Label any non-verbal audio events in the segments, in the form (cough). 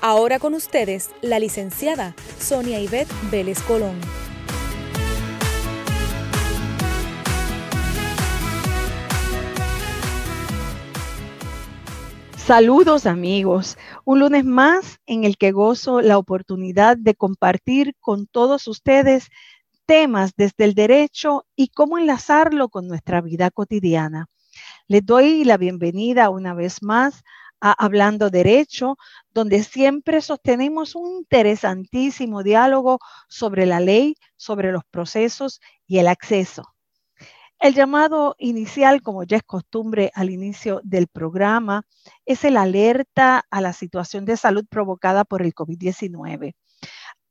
Ahora con ustedes, la licenciada Sonia Ivette Vélez Colón. Saludos amigos, un lunes más en el que gozo la oportunidad de compartir con todos ustedes temas desde el derecho y cómo enlazarlo con nuestra vida cotidiana. Les doy la bienvenida una vez más Hablando Derecho, donde siempre sostenemos un interesantísimo diálogo sobre la ley, sobre los procesos y el acceso. El llamado inicial, como ya es costumbre al inicio del programa, es el alerta a la situación de salud provocada por el COVID-19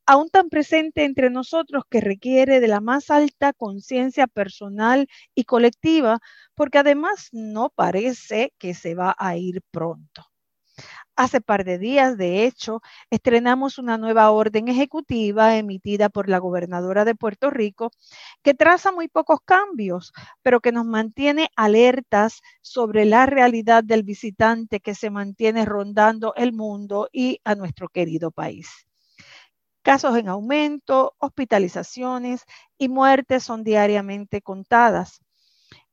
aún tan presente entre nosotros que requiere de la más alta conciencia personal y colectiva, porque además no parece que se va a ir pronto. Hace par de días, de hecho, estrenamos una nueva orden ejecutiva emitida por la gobernadora de Puerto Rico que traza muy pocos cambios, pero que nos mantiene alertas sobre la realidad del visitante que se mantiene rondando el mundo y a nuestro querido país. Casos en aumento, hospitalizaciones y muertes son diariamente contadas.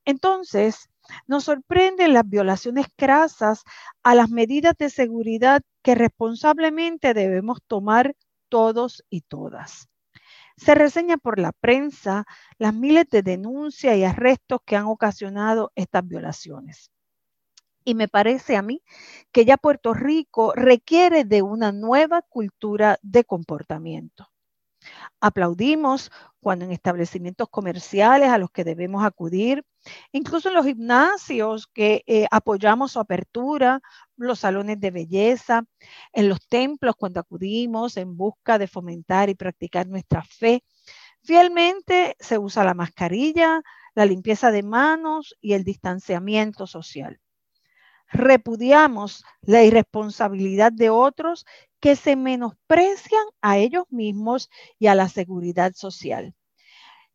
Entonces, nos sorprenden las violaciones crasas a las medidas de seguridad que responsablemente debemos tomar todos y todas. Se reseña por la prensa las miles de denuncias y arrestos que han ocasionado estas violaciones y me parece a mí que ya Puerto Rico requiere de una nueva cultura de comportamiento. Aplaudimos cuando en establecimientos comerciales a los que debemos acudir, incluso en los gimnasios que eh, apoyamos su apertura, los salones de belleza, en los templos cuando acudimos en busca de fomentar y practicar nuestra fe. Fielmente se usa la mascarilla, la limpieza de manos y el distanciamiento social repudiamos la irresponsabilidad de otros que se menosprecian a ellos mismos y a la seguridad social.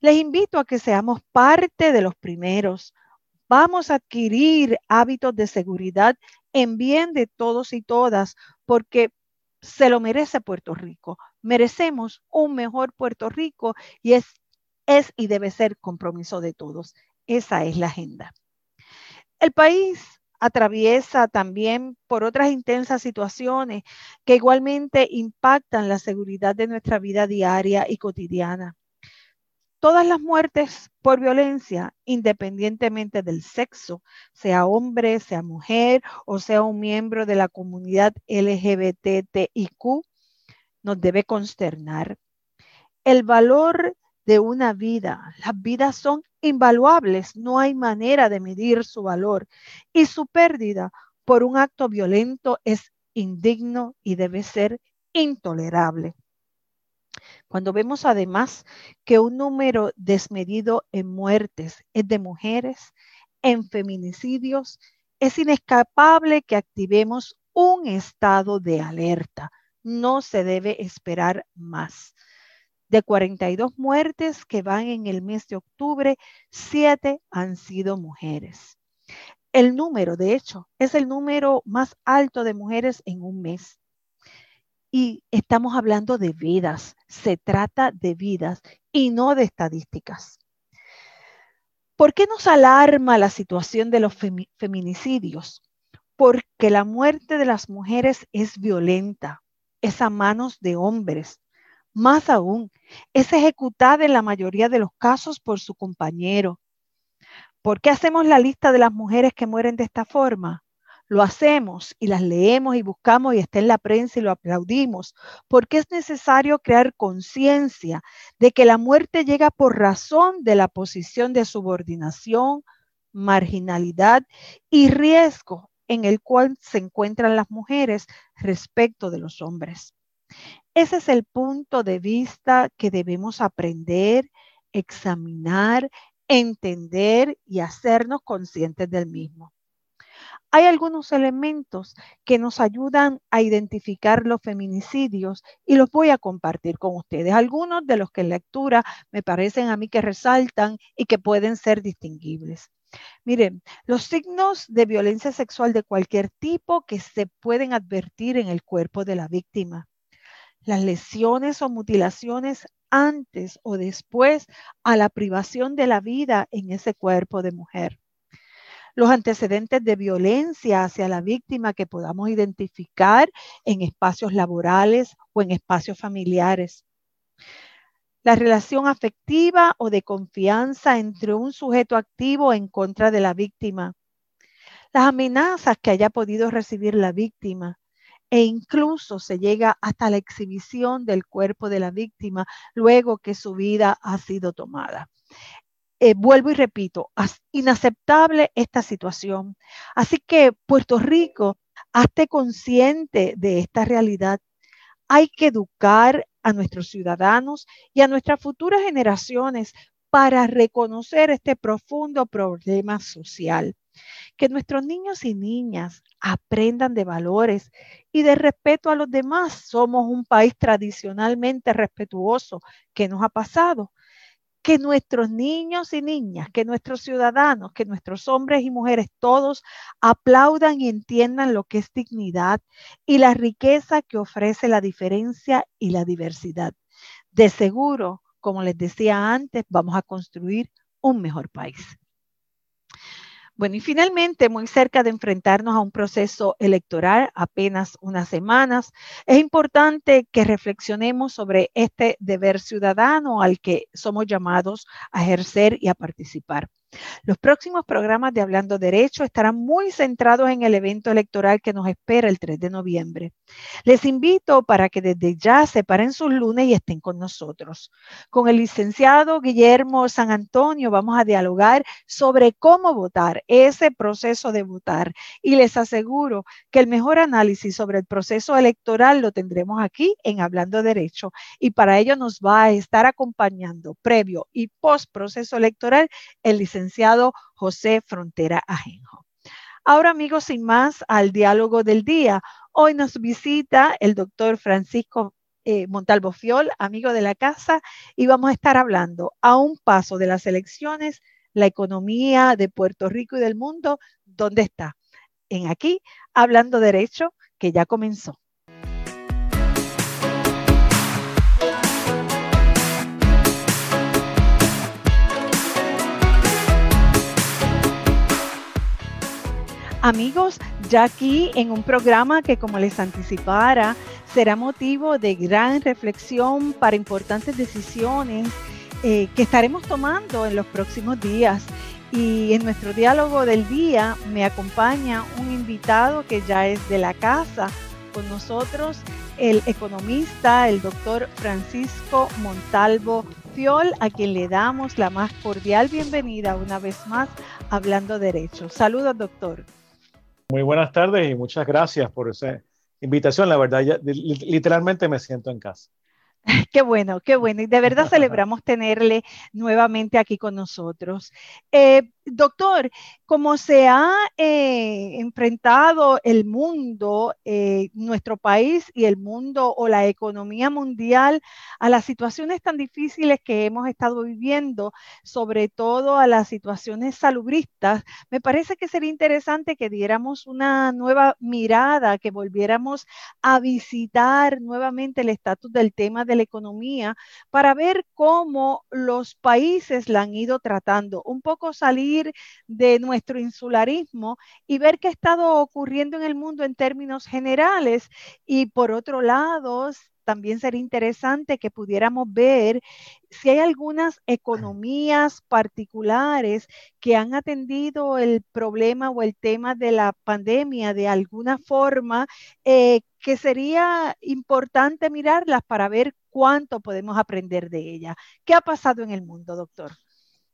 Les invito a que seamos parte de los primeros. Vamos a adquirir hábitos de seguridad en bien de todos y todas, porque se lo merece Puerto Rico. Merecemos un mejor Puerto Rico y es, es y debe ser compromiso de todos. Esa es la agenda. El país atraviesa también por otras intensas situaciones que igualmente impactan la seguridad de nuestra vida diaria y cotidiana. Todas las muertes por violencia, independientemente del sexo, sea hombre, sea mujer o sea un miembro de la comunidad LGBTIQ, nos debe consternar. El valor de una vida. Las vidas son invaluables, no hay manera de medir su valor y su pérdida por un acto violento es indigno y debe ser intolerable. Cuando vemos además que un número desmedido en muertes es de mujeres, en feminicidios, es inescapable que activemos un estado de alerta. No se debe esperar más. De 42 muertes que van en el mes de octubre, 7 han sido mujeres. El número, de hecho, es el número más alto de mujeres en un mes. Y estamos hablando de vidas, se trata de vidas y no de estadísticas. ¿Por qué nos alarma la situación de los feminicidios? Porque la muerte de las mujeres es violenta, es a manos de hombres, más aún, es ejecutada en la mayoría de los casos por su compañero. ¿Por qué hacemos la lista de las mujeres que mueren de esta forma? Lo hacemos y las leemos y buscamos y está en la prensa y lo aplaudimos, porque es necesario crear conciencia de que la muerte llega por razón de la posición de subordinación, marginalidad y riesgo en el cual se encuentran las mujeres respecto de los hombres. Ese es el punto de vista que debemos aprender, examinar, entender y hacernos conscientes del mismo. Hay algunos elementos que nos ayudan a identificar los feminicidios y los voy a compartir con ustedes. Algunos de los que en lectura me parecen a mí que resaltan y que pueden ser distinguibles. Miren, los signos de violencia sexual de cualquier tipo que se pueden advertir en el cuerpo de la víctima. Las lesiones o mutilaciones antes o después a la privación de la vida en ese cuerpo de mujer. Los antecedentes de violencia hacia la víctima que podamos identificar en espacios laborales o en espacios familiares. La relación afectiva o de confianza entre un sujeto activo en contra de la víctima. Las amenazas que haya podido recibir la víctima e incluso se llega hasta la exhibición del cuerpo de la víctima luego que su vida ha sido tomada. Eh, vuelvo y repito, inaceptable esta situación. Así que Puerto Rico, hazte consciente de esta realidad. Hay que educar a nuestros ciudadanos y a nuestras futuras generaciones para reconocer este profundo problema social que nuestros niños y niñas aprendan de valores y de respeto a los demás. Somos un país tradicionalmente respetuoso. ¿Qué nos ha pasado? Que nuestros niños y niñas, que nuestros ciudadanos, que nuestros hombres y mujeres todos aplaudan y entiendan lo que es dignidad y la riqueza que ofrece la diferencia y la diversidad. De seguro, como les decía antes, vamos a construir un mejor país. Bueno, y finalmente, muy cerca de enfrentarnos a un proceso electoral, apenas unas semanas, es importante que reflexionemos sobre este deber ciudadano al que somos llamados a ejercer y a participar. Los próximos programas de Hablando Derecho estarán muy centrados en el evento electoral que nos espera el 3 de noviembre. Les invito para que desde ya separen sus lunes y estén con nosotros. Con el licenciado Guillermo San Antonio vamos a dialogar sobre cómo votar, ese proceso de votar. Y les aseguro que el mejor análisis sobre el proceso electoral lo tendremos aquí en Hablando Derecho. Y para ello nos va a estar acompañando previo y post proceso electoral el licenciado licenciado José Frontera Ajenjo. Ahora, amigos, sin más, al diálogo del día. Hoy nos visita el doctor Francisco eh, Montalvo Fiol, amigo de la casa, y vamos a estar hablando a un paso de las elecciones, la economía de Puerto Rico y del mundo, ¿dónde está? En aquí, hablando derecho, que ya comenzó. Amigos, ya aquí en un programa que como les anticipara, será motivo de gran reflexión para importantes decisiones eh, que estaremos tomando en los próximos días. Y en nuestro diálogo del día me acompaña un invitado que ya es de la casa con nosotros, el economista, el doctor Francisco Montalvo Fiol, a quien le damos la más cordial bienvenida una vez más hablando derecho. Saludos, doctor. Muy buenas tardes y muchas gracias por esa invitación. La verdad, literalmente me siento en casa. (laughs) Qué bueno, qué bueno. Y de verdad (laughs) celebramos tenerle nuevamente aquí con nosotros. Eh, doctor, como se ha eh, enfrentado el mundo, eh, nuestro país y el mundo o la economía mundial a las situaciones tan difíciles que hemos estado viviendo, sobre todo a las situaciones salubristas, me parece que sería interesante que diéramos una nueva mirada, que volviéramos a visitar nuevamente el estatus del tema de la economía para ver cómo los países la han ido tratando, un poco salir de nuestro insularismo y ver qué ha estado ocurriendo en el mundo en términos generales. Y por otro lado, también sería interesante que pudiéramos ver si hay algunas economías particulares que han atendido el problema o el tema de la pandemia de alguna forma, eh, que sería importante mirarlas para ver cuánto podemos aprender de ella. ¿Qué ha pasado en el mundo, doctor?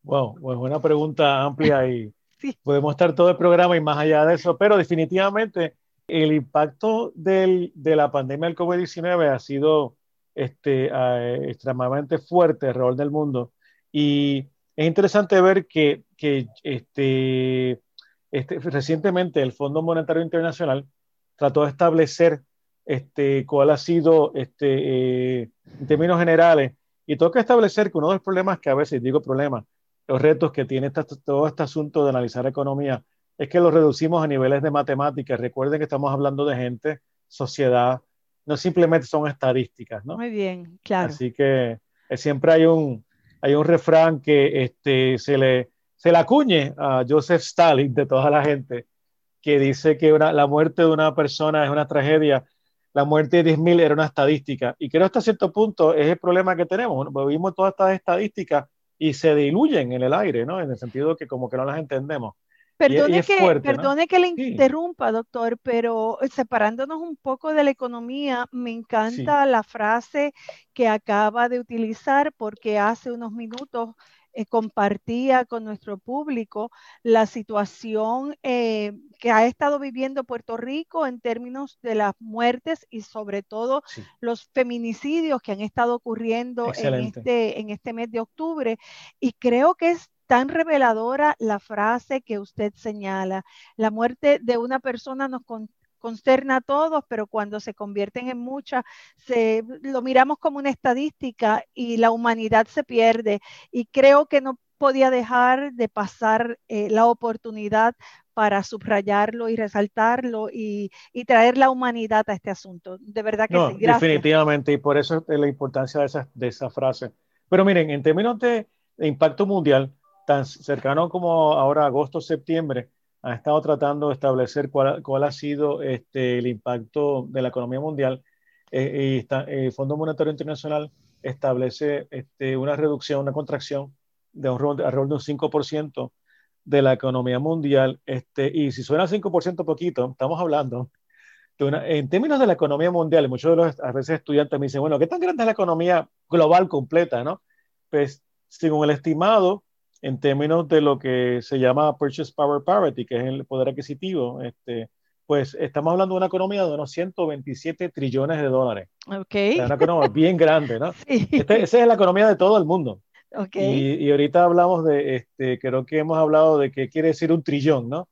Wow, pues una pregunta amplia y, (laughs) Podemos estar todo el programa y más allá de eso, pero definitivamente el impacto del, de la pandemia del COVID-19 ha sido este, uh, extremadamente fuerte alrededor del mundo. Y es interesante ver que, que este, este, recientemente el Fondo Monetario Internacional trató de establecer este, cuál ha sido, este, eh, en términos generales, y tengo que establecer que uno de los problemas que a veces, digo problemas, los retos que tiene todo este asunto de analizar economía, es que lo reducimos a niveles de matemáticas. Recuerden que estamos hablando de gente, sociedad, no simplemente son estadísticas, ¿no? Muy bien, claro. Así que eh, siempre hay un, hay un refrán que este, se, le, se le acuñe a Joseph Stalin de toda la gente, que dice que la muerte de una persona es una tragedia, la muerte de 10.000 era una estadística. Y creo que hasta cierto punto es el problema que tenemos. Vimos todas estas estadísticas y se diluyen en el aire, ¿no? En el sentido que como que no las entendemos. Perdone, que, perdone que le interrumpa, doctor, pero eh, separándonos un poco de la economía, me encanta la frase que acaba de utilizar porque hace unos minutos eh, compartía con nuestro público la situación eh, que ha estado viviendo Puerto Rico en términos de las muertes y sobre todo los feminicidios que han estado ocurriendo en este, en este mes de octubre. Y creo que es tan reveladora la frase que usted señala. La muerte de una persona nos consterna a todos, pero cuando se convierten en muchas, se, lo miramos como una estadística y la humanidad se pierde. Y creo que no podía dejar de pasar eh, la oportunidad para subrayarlo y resaltarlo y, traer la humanidad a este asunto. De verdad que sí. Gracias. Definitivamente, y por eso es la importancia de esa, de esa frase. Pero miren, en términos de impacto mundial, tan cercano como ahora agosto, septiembre, ha estado tratando de establecer cuál, cuál ha sido este, el impacto de la economía mundial. Eh, y está, el Fondo Monetario Internacional establece este, una reducción, una contracción de alrededor de un 5% de la economía mundial. Este, y si suena 5% poquito, estamos hablando de una, en términos de la economía mundial, muchos de los a veces estudiantes me dicen, bueno, ¿qué tan grande es la economía global completa? ¿no? Pues según el estimado, en términos de lo que se llama Purchase Power Parity, que es el poder adquisitivo, este, pues estamos hablando de una economía de unos 127 trillones de dólares. Ok. una economía bien (laughs) grande, ¿no? Sí. Este, esa es la economía de todo el mundo. Okay. Y, y, ahorita hablamos de, este, creo que hemos hablado de qué quiere decir un trillón, ¿no?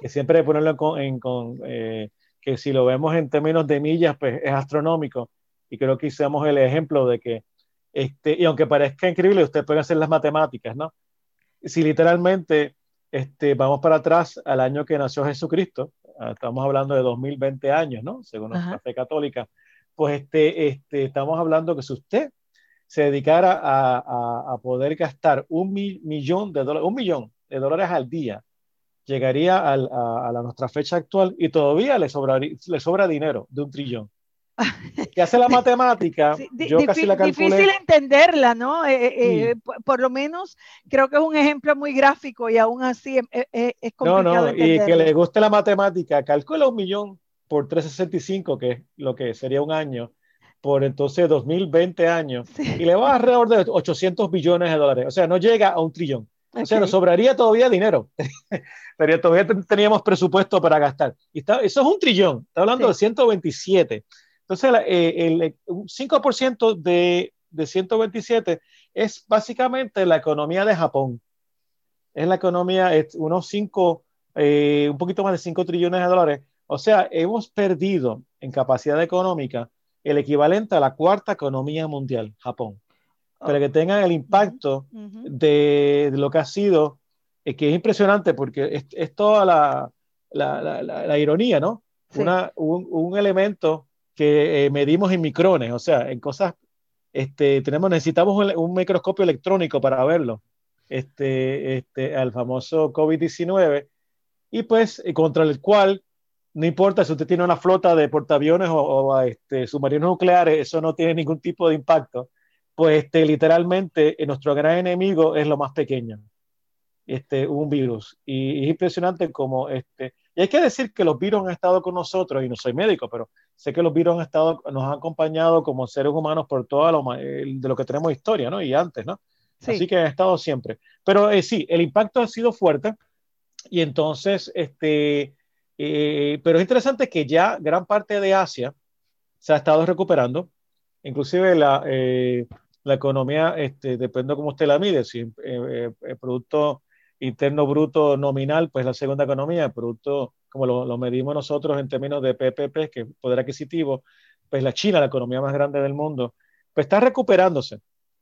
Que siempre ponerlo con, en, con eh, que si lo vemos en términos de millas, pues es astronómico. Y creo que hicimos el ejemplo de que, este, y aunque parezca increíble, usted puede hacer las matemáticas, ¿no? Si literalmente este, vamos para atrás al año que nació Jesucristo, ah, estamos hablando de 2020 años, ¿no? Según nuestra fe católica, pues este, este, estamos hablando que si usted se dedicara a, a, poder gastar un millón de dólares, un millón de dólares al día, llegaría a, a, nuestra fecha actual y todavía le, le sobra dinero de un trillón que hace la (laughs) matemática, yo casi la calculé. Difícil entenderla, ¿no? Eh, eh, eh, por, lo menos creo que es un ejemplo muy gráfico y aún así es, complicado. No, no, y que le guste la matemática, calcula un millón por 365, que es lo que sería un año, por entonces 2020 años, y le va alrededor de 800 billones de dólares, o sea, no llega a un trillón. O sea, nos sobraría todavía dinero. (laughs) Pero todavía teníamos presupuesto para gastar. Y está, eso es un trillón. Está hablando de 127. Entonces, eh, el, 5% de, de 127 es básicamente la economía de Japón. Es la economía, es unos 5, eh, un poquito más de 5 trillones de dólares. O sea, hemos perdido en capacidad económica el equivalente a la cuarta economía mundial, Japón. Para que tengan el impacto de, lo que ha sido, eh, que es impresionante porque es, toda la, la, la, ironía, ¿no? Una, un, un, elemento que eh, medimos en micrones, o sea, en cosas, este, tenemos, necesitamos un, microscopio electrónico para verlo, este, este, al famoso COVID-19, y pues eh, contra el cual, no importa si usted tiene una flota de portaaviones o, este, submarinos nucleares, eso no tiene ningún tipo de impacto, pues este, literalmente eh, nuestro gran enemigo es lo más pequeño, este, un virus. Y, es impresionante como este, y hay que decir que los virus han estado con nosotros, y no soy médico, pero sé que los virus han estado, nos han acompañado como seres humanos por todo lo, de lo que tenemos historia, ¿no? Y antes, ¿no? Así que han estado siempre. Pero eh, sí, el impacto ha sido fuerte. Y entonces, este, eh, pero es interesante que ya gran parte de Asia se ha estado recuperando, inclusive la, eh, la economía, este, depende de cómo usted la mide, si eh, el Producto Interno Bruto nominal, pues la segunda economía, el Producto, como lo, lo, medimos nosotros en términos de PPP, que es poder adquisitivo, pues la China, la economía más grande del mundo, pues está recuperándose.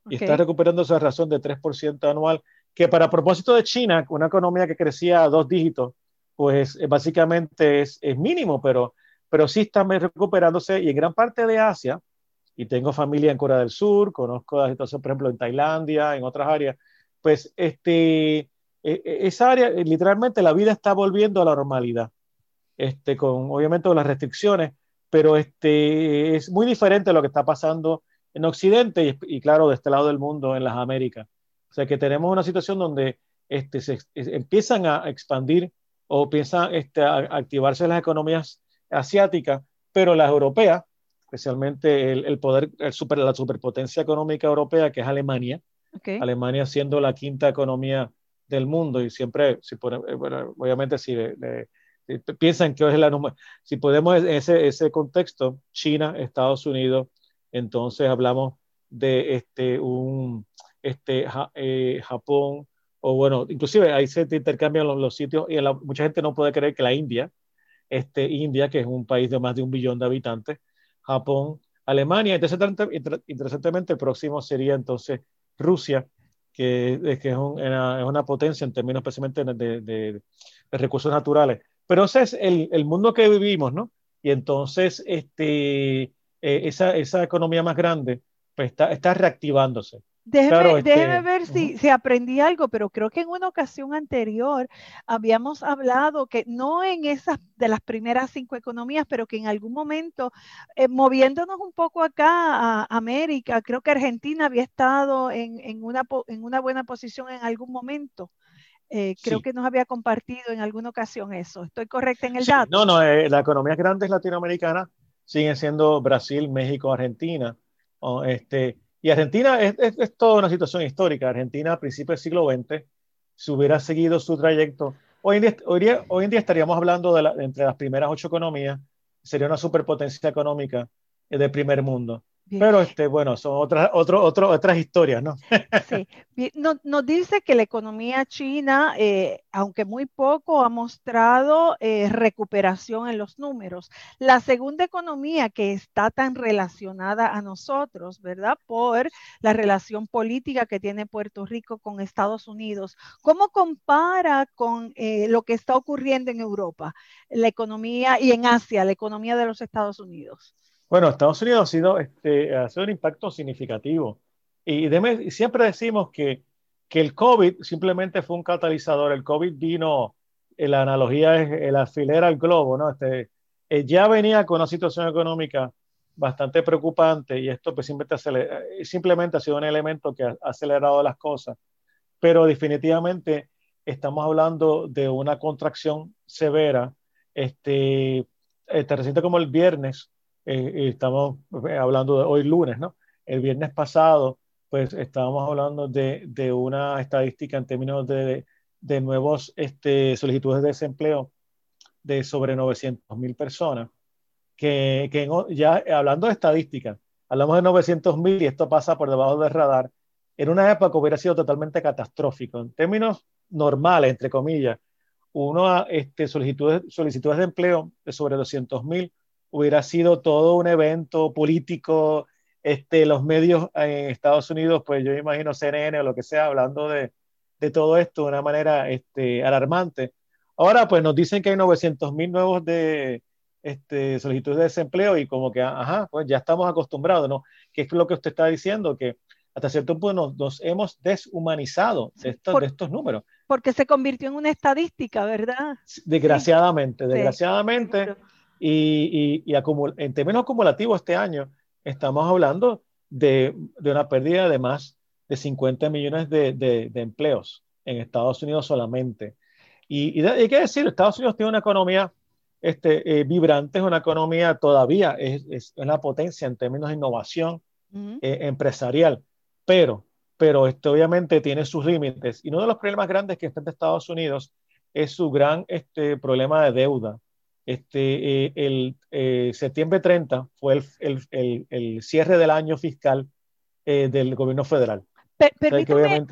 Y está recuperándose a razón de 3% anual, que para propósito de China, una economía que crecía a dos dígitos, pues eh, básicamente es, es mínimo, pero, pero sí está recuperándose y en gran parte de Asia, y tengo familia en Corea del Sur, conozco la situación, por ejemplo, en Tailandia, en otras áreas, pues este, esa área, eh, literalmente la vida está volviendo a la normalidad, este, con obviamente las restricciones, pero este, es muy diferente a lo que está pasando en Occidente y, y, claro, de este lado del mundo, en las Américas. O sea que tenemos una situación donde este, se, empiezan a expandir o empiezan este, a activarse las economías asiáticas, pero las europeas, especialmente el, el poder, el super, la superpotencia económica europea, que es Alemania, okay. Alemania siendo la quinta economía del mundo y siempre, si eh, bueno, obviamente si, le, le, piensan que es la número, si podemos en ese, ese contexto, China, Estados Unidos, entonces hablamos de este, un, este, ja, eh, Japón, o bueno, inclusive ahí se intercambian los, los sitios y la, mucha gente no puede creer que la India, este, India, que es un país de más de un billón de habitantes, Japón, Alemania, interesantemente, interesantemente el próximo sería entonces Rusia, que, que es, un, es, una, potencia en términos especialmente de, de, de, recursos naturales. Pero ese es el, el, mundo que vivimos, ¿no? Y entonces este, eh, esa, esa economía más grande pues está, está reactivándose. Déjeme, claro, este, déjeme ver si, uh -huh. si, aprendí algo, pero creo que en una ocasión anterior habíamos hablado que no en esas de las primeras cinco economías, pero que en algún momento, eh, moviéndonos un poco acá a América, creo que Argentina había estado en, en, una, en una buena posición en algún momento. Eh, creo sí. que nos había compartido en alguna ocasión eso. ¿Estoy correcta en el sí, dato? No, no, eh, las economías grandes latinoamericanas siguen siendo Brasil, México, Argentina. Oh, este, y Argentina es, toda una situación histórica. Argentina a principios del siglo XX, si hubiera seguido su trayecto, hoy en día, hoy en día estaríamos hablando de, entre las primeras ocho economías, sería una superpotencia económica del primer mundo. Pero este, bueno, son otras, otro, otro, otras historias, ¿no? (laughs) sí, nos, nos, dice que la economía china, eh, aunque muy poco, ha mostrado eh, recuperación en los números. La segunda economía que está tan relacionada a nosotros, ¿verdad? Por la relación política que tiene Puerto Rico con Estados Unidos. ¿Cómo compara con eh, lo que está ocurriendo en Europa, la economía y en Asia, la economía de los Estados Unidos? Bueno, Estados Unidos ha sido, este, ha sido un impacto significativo. Y siempre decimos que, que, el COVID simplemente fue un catalizador. El COVID vino, eh, la analogía es el alfiler al globo, ¿no? Este, eh, ya venía con una situación económica bastante preocupante y esto pues, simplemente, acelera, eh, simplemente ha sido un elemento que ha acelerado las cosas. Pero definitivamente estamos hablando de una contracción severa. Este, este reciente como el viernes, eh, estamos hablando de hoy lunes, ¿no? El viernes pasado, pues estábamos hablando de, de una estadística en términos de, de nuevos este, solicitudes de desempleo de sobre 900 mil personas, que, que en, ya hablando de estadísticas, hablamos de 900 mil y esto pasa por debajo del radar, en una época hubiera sido totalmente catastrófico. En términos normales, entre comillas, uno este, solicitudes, solicitudes de empleo de sobre 200 mil hubiera sido todo un evento político, este, los medios en Estados Unidos, pues yo imagino CNN o lo que sea, hablando de, de todo esto de una manera este, alarmante. Ahora, pues nos dicen que hay 900 mil nuevos de este, solicitudes de desempleo y como que, ajá, pues ya estamos acostumbrados, ¿no? ¿Qué es lo que usted está diciendo? Que hasta cierto punto nos, nos hemos deshumanizado de estos, Por, de estos números. Porque se convirtió en una estadística, ¿verdad? Desgraciadamente, sí. desgraciadamente. Sí y, y, y en términos acumulativos este año estamos hablando de, de, una pérdida de más de 50 millones de, de, de empleos en Estados Unidos solamente. Y, y, hay que decir, Estados Unidos tiene una economía este, eh, vibrante, es una economía todavía, es, es, una potencia en términos de innovación uh -huh. eh, empresarial, pero, pero este, obviamente tiene sus límites. Y uno de los problemas grandes que está en Estados Unidos es su gran este, problema de deuda. Este, eh, el eh, septiembre 30 fue el, el, el, cierre del año fiscal eh, del gobierno federal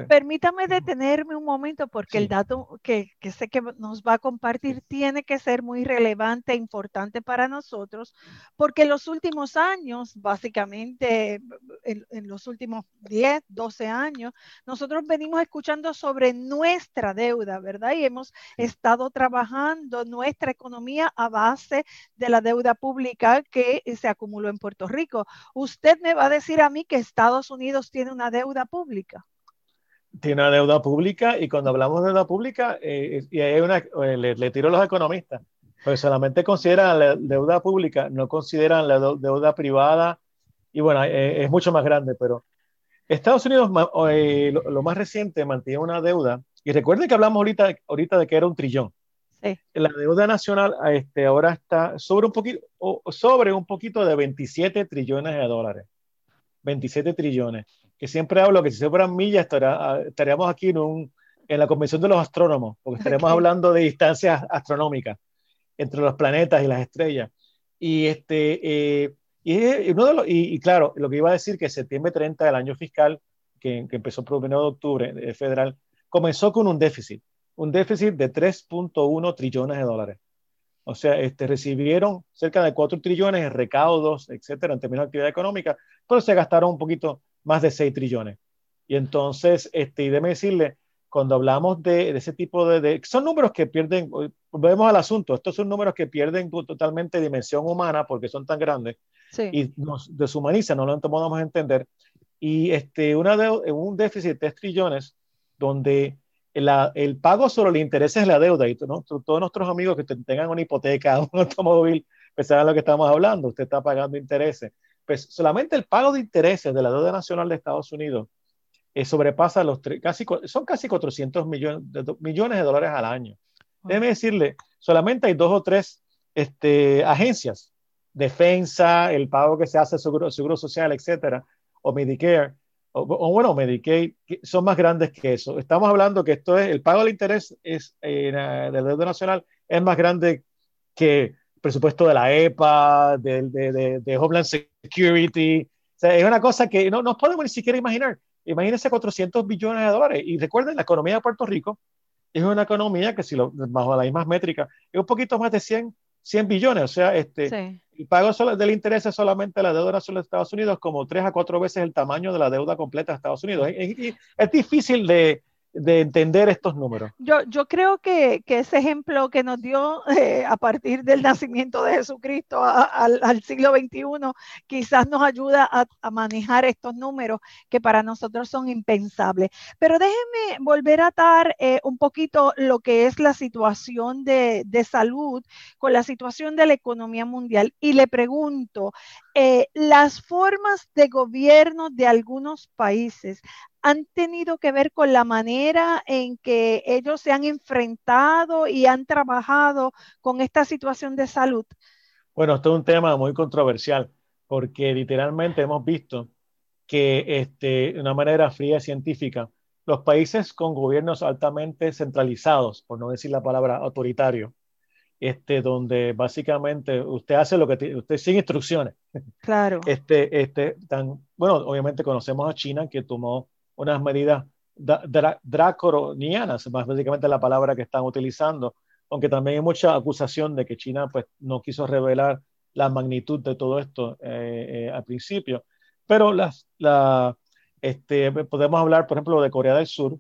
permítame, detenerme un momento porque el dato que, sé que nos va a compartir tiene que ser muy relevante e importante para nosotros, porque en los últimos años, básicamente en, los últimos 10, 12 años, nosotros venimos escuchando sobre nuestra deuda, ¿verdad? Y hemos estado trabajando nuestra economía a base de la deuda pública que se acumuló en Puerto Rico. Usted me va a decir a mí que Estados Unidos tiene una deuda pública tiene una deuda pública y cuando hablamos de deuda pública, eh, y hay una, eh, le, tiro a los economistas, pues solamente consideran la deuda pública, no consideran la deuda privada y bueno, eh, es mucho más grande, pero Estados Unidos, lo, más reciente, mantiene una deuda y recuerden que hablamos ahorita, ahorita de que era un trillón. La deuda nacional este, ahora está sobre un, poquito, sobre un poquito de 27 trillones de dólares. 27 trillones que siempre hablo que si se fueran millas ah, estaríamos aquí en, un, en la Convención de los Astrónomos, porque estaríamos hablando de distancias astronómicas entre los planetas y las estrellas. Y, este, eh, y, uno de los, y, claro, lo que iba a decir que septiembre 30 del año fiscal, que, que empezó el 1 de octubre eh, federal, comenzó con un déficit, un déficit de 3.1 trillones de dólares. O sea, este, recibieron cerca de 4 trillones en recaudos, etcétera, en términos de actividad económica, pero se gastaron un poquito más de 6 trillones. Y entonces, este, y déme decirle, cuando hablamos de, ese tipo de, Son números que pierden, volvemos al asunto, estos son números que pierden totalmente dimensión humana porque son tan grandes y nos deshumanizan, no lo podemos entender. Y este, una de, un déficit de 3 trillones donde el pago sobre los intereses es la deuda y todos nuestros amigos que tengan una hipoteca, (laughs) un automóvil, pues saben lo que estamos hablando, usted está pagando intereses pues solamente el pago de intereses de la deuda nacional de Estados Unidos eh, sobrepasa los casi, son casi 400 millones de, millones de dólares al año. Déjeme decirle, solamente hay dos o tres este, agencias, defensa, el pago que se hace seguro, seguro social, etcétera, o Medicare, o, bueno, Medicaid, son más grandes que eso. Estamos hablando que esto es, el pago del interés es, eh, de la deuda nacional es más grande que presupuesto de la EPA, de, de, de, Homeland Security. O sea, es una cosa que no nos podemos ni siquiera imaginar. Imagínense 400 billones de dólares. Y recuerden, la economía de Puerto Rico es una economía que, si lo, bajo las mismas métricas, es un poquito más de 100, 100 billones. O sea, este, el pago del interés es solamente la deuda nacional de Estados Unidos, como tres a cuatro veces el tamaño de la deuda completa de Estados Unidos. es difícil de, de entender estos números. Yo, yo creo que, que ese ejemplo que nos dio eh, a partir del nacimiento de Jesucristo al siglo XXI quizás nos ayuda a, a, manejar estos números que para nosotros son impensables. Pero déjenme volver a atar eh, un poquito lo que es la situación de, de, salud con la situación de la economía mundial y le pregunto, eh, las formas de gobierno de algunos países han tenido que ver con la manera en que ellos se han enfrentado y han trabajado con esta situación de salud? Bueno, esto es un tema muy controversial porque literalmente hemos visto que este, de una manera fría y científica, los países con gobiernos altamente centralizados, por no decir la palabra autoritario, este, donde básicamente usted hace lo que usted sin instrucciones. Claro. Este, este, tan, bueno, obviamente conocemos a China que tomó unas medidas draconianas, más básicamente la palabra que están utilizando, aunque también hay mucha acusación de que China pues, no quiso revelar la magnitud de todo esto eh, eh, al principio. Pero las, la, este, podemos hablar, por ejemplo, de Corea del Sur,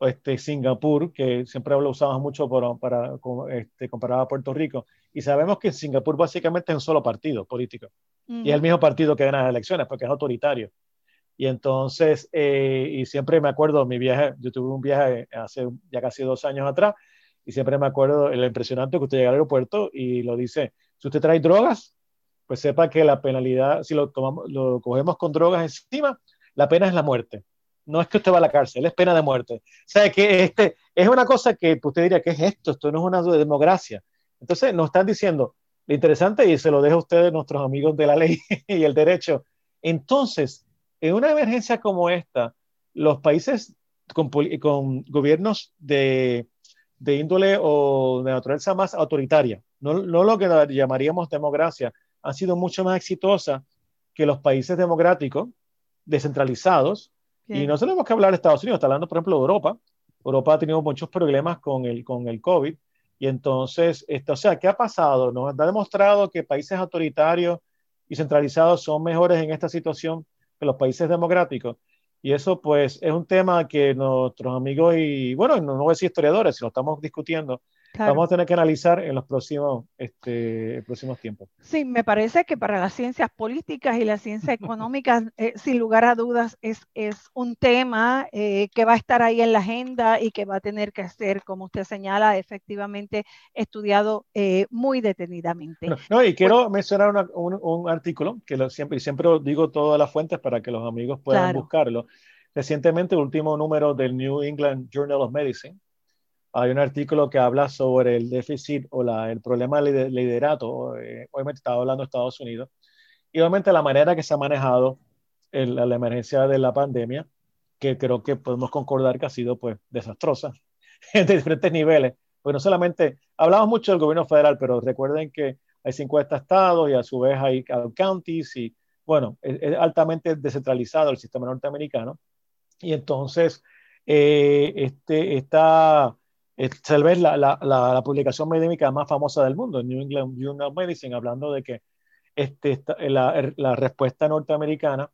este, Singapur, que siempre lo usamos mucho para, para este, comparado a Puerto Rico, y sabemos que Singapur básicamente es un solo partido político, y es el mismo partido que gana las elecciones, porque es autoritario. Y entonces, eh, y siempre me acuerdo, mi viaje, yo tuve un viaje hace ya casi dos años atrás, y siempre me acuerdo el impresionante que usted llega al aeropuerto y lo dice, si usted trae drogas, pues sepa que la penalidad, si lo, tomamos, lo cogemos con drogas encima, la pena es la muerte. No es que usted va a la cárcel, es pena de muerte. O sea, que este, es una cosa que usted diría, ¿qué es esto? Esto no es una democracia. Entonces, nos están diciendo, lo interesante, y se lo dejo a ustedes, nuestros amigos de la ley (laughs) y el derecho, entonces, en una emergencia como esta, los países con, gobiernos de, de índole o de naturaleza más autoritaria, no, no lo que llamaríamos democracia, han sido mucho más exitosas que los países democráticos descentralizados. Y no tenemos que hablar de Estados Unidos, está hablando, por ejemplo, de Europa. Europa ha tenido muchos problemas con el, con el COVID. Y entonces, esto, o sea, ¿qué ha pasado? Nos ha demostrado que países autoritarios y centralizados son mejores en esta situación que los países democráticos. Y eso, pues, es un tema que nuestros amigos y, bueno, no, no voy a decir historiadores, si lo estamos discutiendo, vamos a tener que analizar en los próximos, este, próximos tiempos. Sí, me parece que para las ciencias políticas y las ciencias económicas, (laughs) eh, sin lugar a dudas, es, es un tema eh, que va a estar ahí en la agenda y que va a tener que ser, como usted señala, efectivamente estudiado eh, muy detenidamente. No, y quiero mencionar un, un, artículo que lo, siempre, siempre digo todas las fuentes para que los amigos puedan buscarlo. Recientemente, el último número del New England Journal of Medicine hay un artículo que habla sobre el déficit o la, el problema de liderato, eh, obviamente estaba hablando de Estados Unidos, y obviamente la manera que se ha manejado el, la emergencia de la pandemia, que creo que podemos concordar que ha sido pues desastrosa (laughs) en diferentes niveles, porque no solamente, hablamos mucho del gobierno federal, pero recuerden que hay 50 estados y a su vez hay counties y bueno, es, altamente descentralizado el sistema norteamericano. Y entonces eh, este, está tal vez la, la, la, publicación médica más famosa del mundo, New England Journal of Medicine, hablando de que este, la, la, respuesta norteamericana,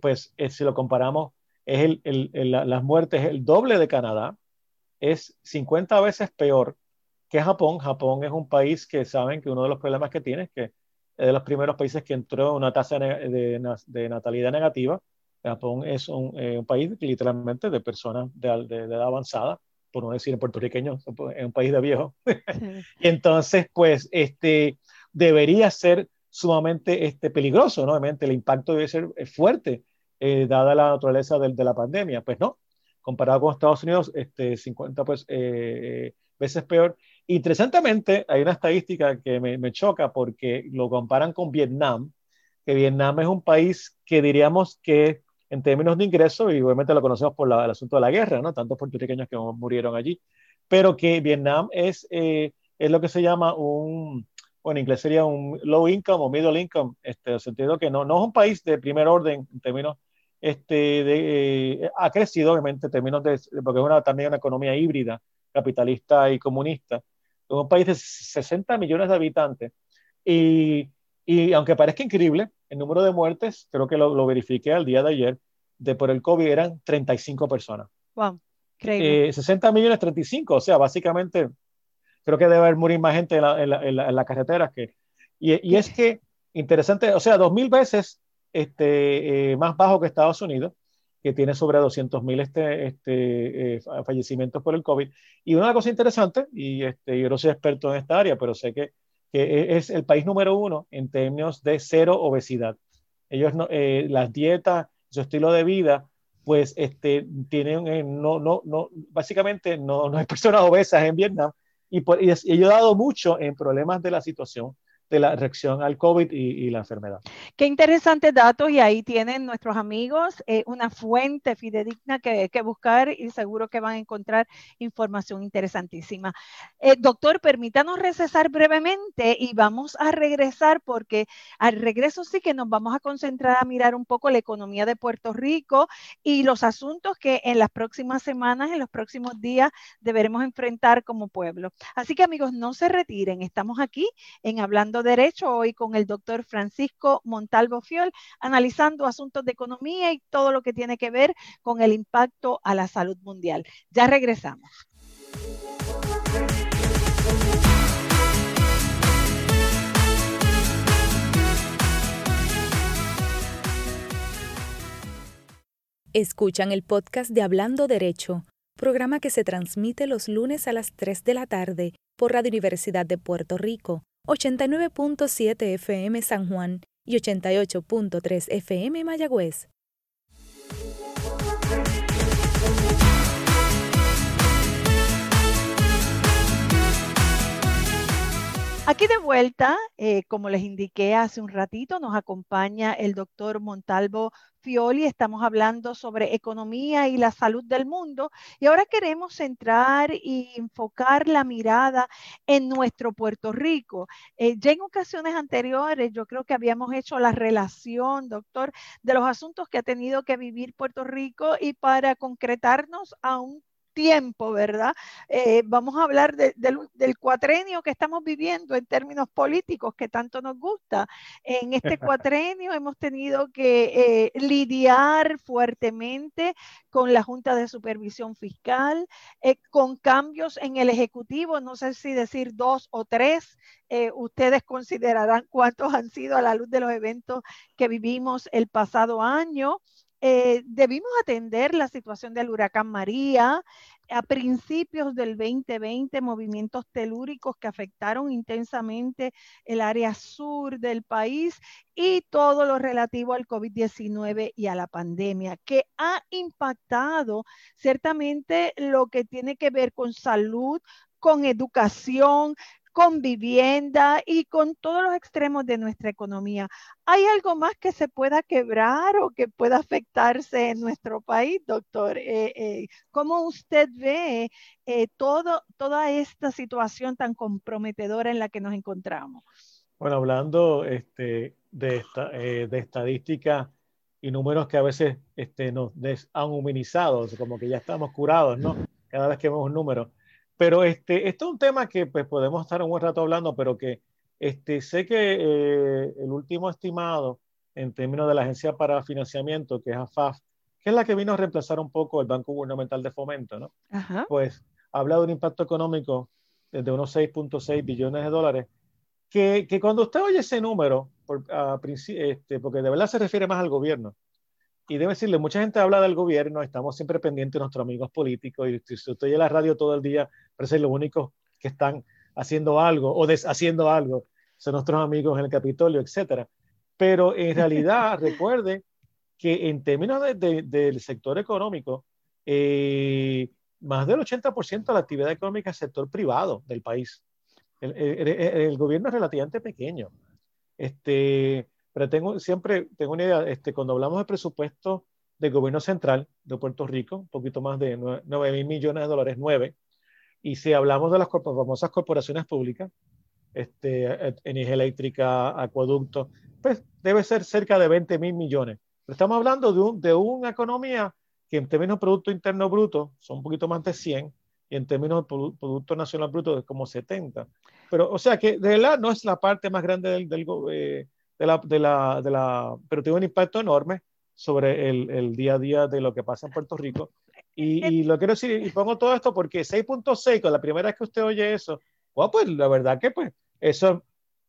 pues eh, si lo comparamos, es el, el, las muertes el doble de Canadá, es 50 veces peor que Japón. Japón es un país que saben que uno de los problemas que tiene es que es de los primeros países que entró en una tasa de, de, natalidad negativa. Japón es un, eh, un país literalmente de personas de, de edad avanzada por no decir en puertorriqueño, en un país de viejo. (laughs) y entonces, pues, este, debería ser sumamente este, peligroso, ¿no? Obviamente el impacto debe ser eh, fuerte, eh, dada la naturaleza de, de, la pandemia. Pues no, comparado con Estados Unidos, este, 50 pues, eh, veces peor. Interesantemente, hay una estadística que me, me, choca porque lo comparan con Vietnam, que Vietnam es un país que diríamos que en términos de ingresos, y obviamente lo conocemos por el asunto de la guerra, ¿no? Tantos puertorriqueños que murieron allí, pero que Vietnam es, eh, es lo que se llama un, bueno, en inglés sería un low income o middle income, este, en el sentido que no, no es un país de primer orden en términos, este, de, eh, ha crecido obviamente en términos de, porque es una, también una economía híbrida, capitalista y comunista, es un país de 60 millones de habitantes, y, y aunque parezca increíble, el número de muertes, creo que lo, lo verifiqué al día de ayer, de por el COVID eran 35 personas. Wow, increíble. 60 eh, millones 35, o sea, básicamente creo que debe haber morir más gente en, la, en, la, en, las carreteras que... Y, y, es que, interesante, o sea, dos mil veces este, eh, más bajo que Estados Unidos, que tiene sobre 200 mil este, este, eh, fallecimientos por el COVID. Y una cosa interesante, y este, yo no soy experto en esta área, pero sé que que e, es el país número uno en términos de cero obesidad. Ellos, no, eh, las dietas, su estilo de vida, pues este, tienen, eh, no, no, no, básicamente no, no hay personas obesas en Vietnam y, por, y, y ello ha dado mucho en problemas de la situación de la reacción al COVID y, y, la enfermedad. Qué interesantes datos y ahí tienen nuestros amigos eh, una fuente fidedigna que, que, buscar y seguro que van a encontrar información interesantísima. Eh, doctor, permítanos recesar brevemente y vamos a regresar porque al regreso sí que nos vamos a concentrar a mirar un poco la economía de Puerto Rico y los asuntos que en las próximas semanas, en los próximos días deberemos enfrentar como pueblo. Así que amigos, no se retiren, estamos aquí en Hablando Derecho, hoy con el doctor Francisco Montalvo Fiol, analizando asuntos de economía y todo lo que tiene que ver con el impacto a la salud mundial. Ya regresamos. Escuchan el podcast de Hablando Derecho, programa que se transmite los lunes a las 3 de la tarde por Radio Universidad de Puerto Rico 89.7 FM San Juan y 88.3 FM Mayagüez. Aquí de vuelta, eh, como les indiqué hace un ratito, nos acompaña el doctor Montalvo Fioli. Estamos hablando sobre economía y la salud del mundo. Y ahora queremos centrar y enfocar la mirada en nuestro Puerto Rico. Eh, ya en ocasiones anteriores, yo creo que habíamos hecho la relación, doctor, de los asuntos que ha tenido que vivir Puerto Rico y para concretarnos a un tiempo, ¿verdad? Eh, vamos a hablar del cuatrenio que estamos viviendo en términos políticos que tanto nos gusta. En este (laughs) cuatrenio hemos tenido que eh, lidiar fuertemente con la Junta de Supervisión Fiscal, eh, con cambios en el Ejecutivo, no sé si decir dos o tres, ustedes considerarán cuántos han sido a la luz de los eventos que vivimos el pasado año. Eh, debimos atender la situación del huracán María a principios del 2020, movimientos telúricos que afectaron intensamente el área sur del país y todo lo relativo al COVID-19 y a la pandemia, que ha impactado ciertamente lo que tiene que ver con salud, con educación, con vivienda y con todos los extremos de nuestra economía. ¿Hay algo más que se pueda quebrar o que pueda afectarse en nuestro país, doctor? Eh, eh, ¿Cómo usted ve eh, todo, toda esta situación tan comprometedora en la que nos encontramos? Bueno, hablando este, de, esta, de estadística y números que a veces este, nos han humanizado, como que ya estamos curados, ¿no? Cada vez que vemos un número. Pero este, esto es un tema que pues, podemos estar un buen rato hablando, pero que este, sé que eh, el último estimado en términos de la Agencia para Financiamiento, que es AFAF, que es la que vino a reemplazar un poco el Banco Gubernamental de Fomento, ¿no? Pues habla de un impacto económico de unos 6.6 billones de dólares, que, que, cuando usted oye ese número, por, este, porque de verdad se refiere más al gobierno, y debo decirle, mucha gente habla del gobierno, estamos siempre pendientes de nuestros amigos políticos, y si usted oye la radio todo el día, parece los únicos que están haciendo algo o deshaciendo algo son nuestros amigos en el Capitolio, etcétera. Pero en (laughs) realidad, recuerde que en términos del sector económico, eh, más del 80% de la actividad económica es sector privado del país. El, el, gobierno es relativamente pequeño. Este, pero tengo, siempre tengo una idea, este, cuando hablamos de presupuesto del gobierno central de Puerto Rico, un poquito más de 9 mil millones de dólares, 9, y si hablamos de las famosas corporaciones públicas, este, energía eléctrica, acueducto, pues debe ser cerca de 20 mil millones. Pero estamos hablando de, un, de una economía que en términos de Producto Interno Bruto son un poquito más de 100 y en términos de Producto Nacional Bruto es como 70. Pero, o sea que de verdad no es la parte más grande del, del, eh, de la, de la, de la, pero tiene un impacto enorme sobre el, el, día a día de lo que pasa en Puerto Rico. Y, (laughs) y lo quiero decir, y pongo todo esto porque 6.6, con la primera vez que usted oye eso, pues la verdad que pues eso,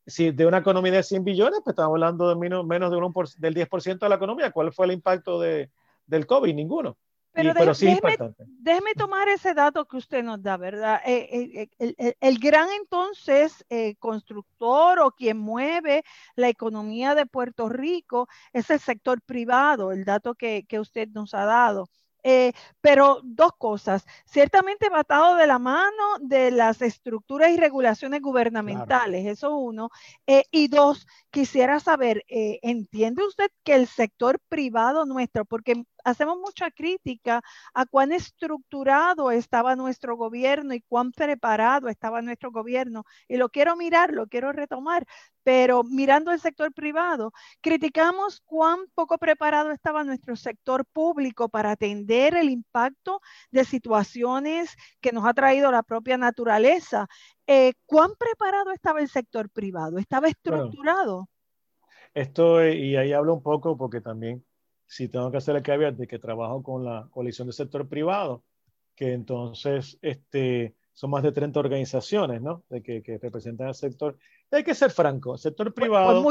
si de una economía de 100 billones, pues estamos hablando de menos, menos de un por, del 10% de la economía. ¿Cuál fue el impacto de, del COVID? Ninguno. Pero, sí déjeme, déjeme, tomar ese dato que usted nos da, ¿verdad? Eh, eh, el, gran entonces eh, constructor o quien mueve la economía de Puerto Rico es el sector privado, el dato que, que usted nos ha dado. Eh, pero dos cosas, ciertamente batado de la mano de las estructuras y regulaciones gubernamentales, eso uno. Eh, y dos, quisiera saber, eh, ¿entiende usted que el sector privado nuestro, porque hacemos mucha crítica a cuán estructurado estaba nuestro gobierno y cuán preparado estaba nuestro gobierno. Y lo quiero mirar, lo quiero retomar, pero mirando el sector privado, criticamos cuán poco preparado estaba nuestro sector público para atender el impacto de situaciones que nos ha traído la propia naturaleza. Eh, ¿Cuán preparado estaba el sector privado? ¿Estaba estructurado? esto, y ahí hablo un poco porque también si tengo que hacer el caveat de que trabajo con la coalición del sector privado, que entonces este, son más de 30 organizaciones, ¿no? De que, que representan al sector. hay que ser franco, el sector privado.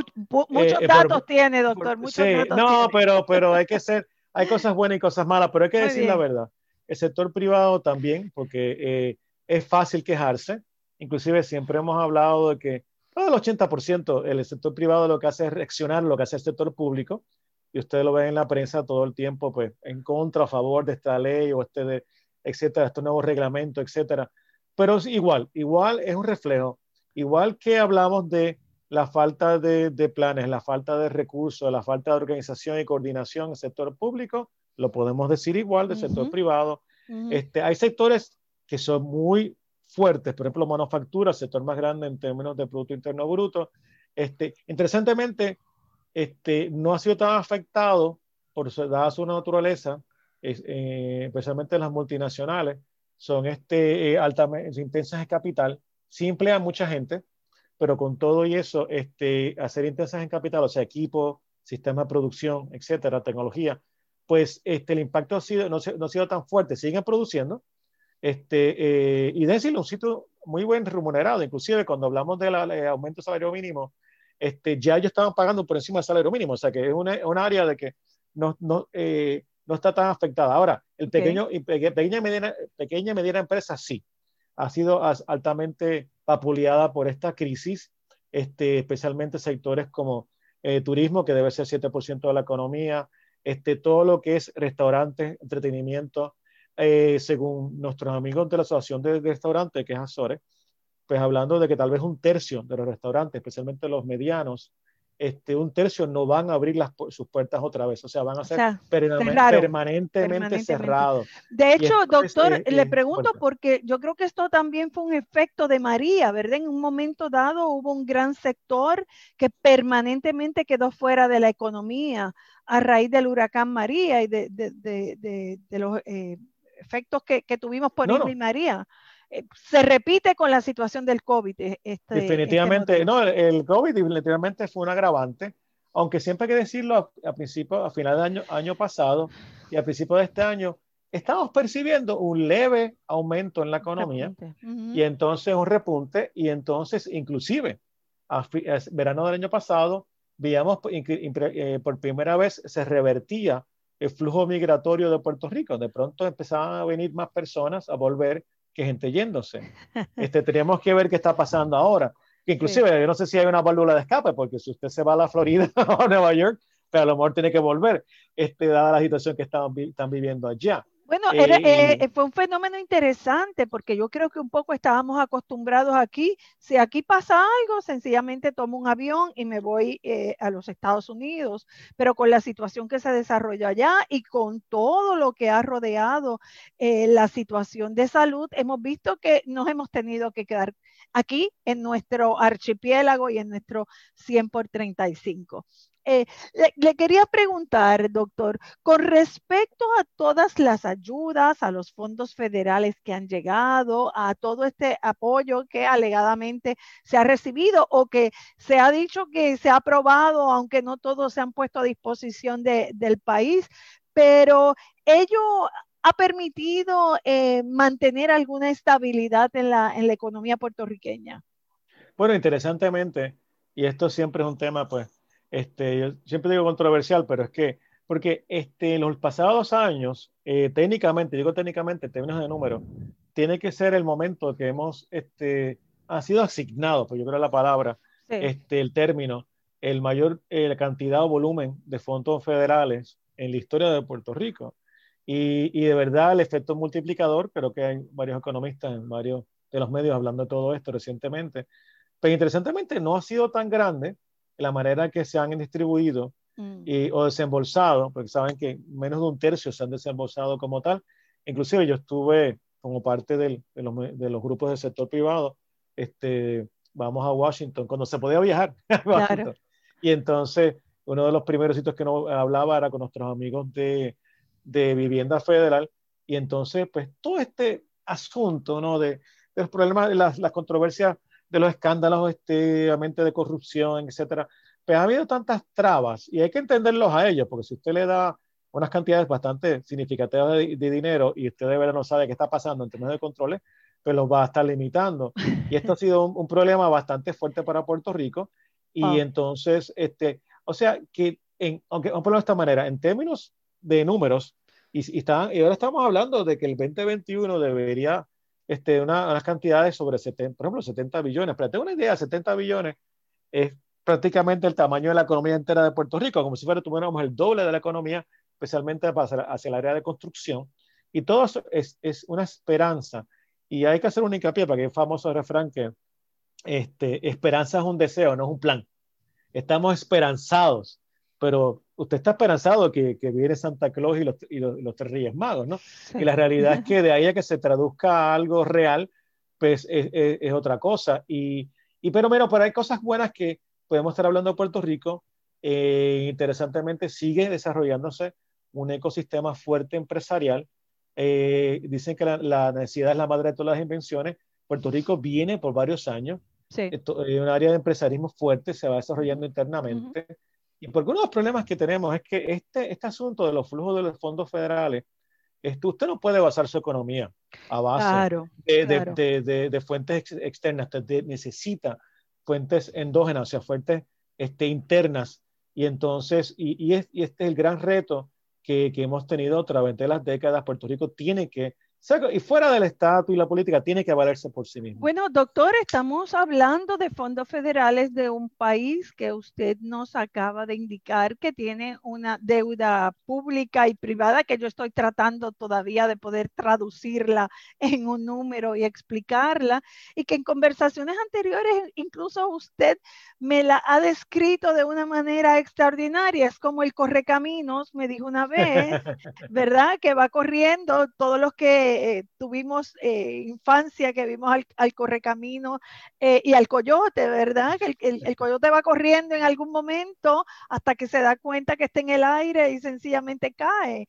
muchos eh, datos tiene, doctor. muchos sí, no, pero, pero hay que ser, hay cosas buenas y cosas malas, pero hay que decir la verdad. El sector privado también, porque eh, es fácil quejarse. Inclusive siempre hemos hablado de que todo el 80% el sector privado lo que hace es reaccionar lo que hace el sector público y ustedes lo ven en la prensa todo el tiempo, pues en contra, a favor de esta ley o este, etcétera, estos nuevos reglamentos, etcétera. Pero es igual, igual es un reflejo. igual que hablamos de la falta de, planes, la falta de recursos, la falta de organización y coordinación en el sector público, lo podemos decir igual del sector privado. este, hay sectores que son muy fuertes, por ejemplo, manufactura, sector más grande en términos de Producto Interno Bruto. Este, interesantemente, este, no ha sido tan afectado por dada su naturaleza, eh, especialmente las multinacionales, son este, eh, altamente intensas en capital, sí emplean mucha gente, pero con todo y eso, este, hacer intensas en capital, o sea, equipo, sistema de producción, etcétera, tecnología, pues este, el impacto ha sido, no, no ha sido tan fuerte, siguen produciendo, este, eh, y decirlo, un sitio muy buen remunerado, inclusive cuando hablamos del aumento del salario mínimo, este, ya ellos estaban pagando por encima del salario mínimo, o sea que es una, una área de que no, no, eh, no, está tan afectada. Ahora, el pequeño, y pequeña, mediana, pequeña y mediana empresa sí, ha sido altamente vapuleada por esta crisis, este, especialmente sectores como eh, turismo, que debe ser 7% de la economía, este, todo lo que es restaurantes, entretenimiento, eh, según nuestros amigos de la Asociación de, Restaurantes, que es Azores, pues hablando de que tal vez un tercio de los restaurantes, especialmente los medianos, este, un tercio no van a abrir las, sus puertas otra vez, o sea, van a ser permanentemente, cerrados. De hecho, doctor, le pregunto porque yo creo que esto también fue un efecto de María, ¿verdad? En un momento dado hubo un gran sector que permanentemente quedó fuera de la economía a raíz del huracán María y de, los eh, efectos que, tuvimos por Irma y María. Eh, se repite con la situación del COVID. E, este, este definitivamente, no, el COVID definitivamente fue un agravante, aunque siempre hay que decirlo a, principio, a final de año, año pasado y a principio de este año, estamos percibiendo un leve aumento en la economía y entonces un repunte y entonces inclusive a, verano del año pasado veíamos eh, por primera vez se revertía el flujo migratorio de Puerto Rico. De pronto empezaban a venir más personas a volver que gente yéndose. Este, tenemos que ver qué está pasando ahora. Inclusive, yo no sé si hay una válvula de escape, porque si usted se va a la Florida (laughs) o a Nueva York, pero pues a lo mejor tiene que volver, este, dada la situación que están, están viviendo allá. Bueno, eh, eh, fue un fenómeno interesante porque yo creo que un poco estábamos acostumbrados aquí. Si aquí pasa algo, sencillamente tomo un avión y me voy eh, a los Estados Unidos. Pero con la situación que se desarrolla allá y con todo lo que ha rodeado la situación de salud, hemos visto que nos hemos tenido que quedar aquí en nuestro archipiélago y en nuestro 100 por 35. Eh, le, quería preguntar, doctor, con respecto a todas las ayudas, a los fondos federales que han llegado, a todo este apoyo que alegadamente se ha recibido o que se ha dicho que se ha aprobado, aunque no todos se han puesto a disposición del país, pero ello ha permitido eh, mantener alguna estabilidad en la, en la economía puertorriqueña. Bueno, interesantemente, y esto siempre es un tema, pues, este, yo siempre digo controversial, pero es que, porque este, en los pasados años, eh, técnicamente, digo técnicamente, en términos de número, tiene que ser el momento que hemos, este, ha sido asignado, pues yo creo la palabra, este, el término, el mayor eh, cantidad o volumen de fondos federales en la historia de Puerto Rico. Y, y, de verdad el efecto multiplicador, creo que hay varios economistas en varios de los medios hablando de todo esto recientemente, pero interesantemente no ha sido tan grande la manera que se han distribuido mm. y, o desembolsado, porque saben que menos de un tercio se han desembolsado como tal. Inclusive yo estuve como parte del, de, los, de, los, grupos del sector privado, este, vamos a Washington, cuando se podía viajar. (laughs) Y entonces, uno de los primeros sitios que nos hablaba era con nuestros amigos de, de Vivienda Federal. Y entonces, pues todo este asunto, ¿no? De, de los problemas, de las, las controversias de los escándalos este, de corrupción, etcétera. Pero ha habido tantas trabas y hay que entenderlos a ellos, porque si usted le da unas cantidades bastante significativas de, dinero y usted de verdad no sabe qué está pasando en términos de controles, pues los va a estar limitando. Y esto ha sido un, problema bastante fuerte para Puerto Rico. Y ah. entonces, este, o sea, que, en, aunque vamos a ponerlo de esta manera, en términos de números, y, y, y ahora estamos hablando de que el 2021 debería este, unas cantidades sobre 70, por ejemplo, 70 billones. Pero tengo una idea, 70 billones es prácticamente el tamaño de la economía entera de Puerto Rico, como si fuera tuviéramos el doble de la economía, especialmente hacia, hacia el área de construcción. Y todo eso es, es, una esperanza. Y hay que hacer un hincapié para que el famoso refrán que este, esperanza es un deseo, no es un plan. Estamos esperanzados, pero usted está esperanzado que, que viene Santa Claus y los, y los, tres Reyes Magos, ¿no? Y la realidad es (laughs) que de ahí a que se traduzca a algo real, pues es, es, otra cosa. Y, y pero, menos, pero hay cosas buenas que podemos estar hablando de Puerto Rico. Eh, interesantemente, sigue desarrollándose un ecosistema fuerte empresarial. Eh, dicen que la, la, necesidad es la madre de todas las invenciones. Puerto Rico viene por varios años. Sí. Esto, un área de empresarismo fuerte se va desarrollando internamente. Y porque uno de los problemas que tenemos es que este, este asunto de los flujos de los fondos federales, esto, usted no puede basar su economía a base de, De, de, de, fuentes externas. Usted necesita fuentes endógenas, o sea, fuentes este, internas. Y entonces, y, y, es, y este es el gran reto que, que, hemos tenido a través de las décadas. Puerto Rico tiene que y fuera del estatus y la política, tiene que valerse por sí mismo. Bueno, doctor, estamos hablando de fondos federales de un país que usted nos acaba de indicar que tiene una deuda pública y privada que yo estoy tratando todavía de poder traducirla (laughs) en un número y explicarla, y que en conversaciones anteriores incluso usted me la ha descrito de una manera extraordinaria. Es como el correcaminos, me dijo una vez, (laughs) ¿verdad? Que va corriendo todos los que eh, tuvimos eh, infancia, que vimos al, correcamino eh, y al coyote, ¿verdad? Que el, coyote va corriendo en algún momento hasta que se da cuenta que está en el aire y sencillamente cae.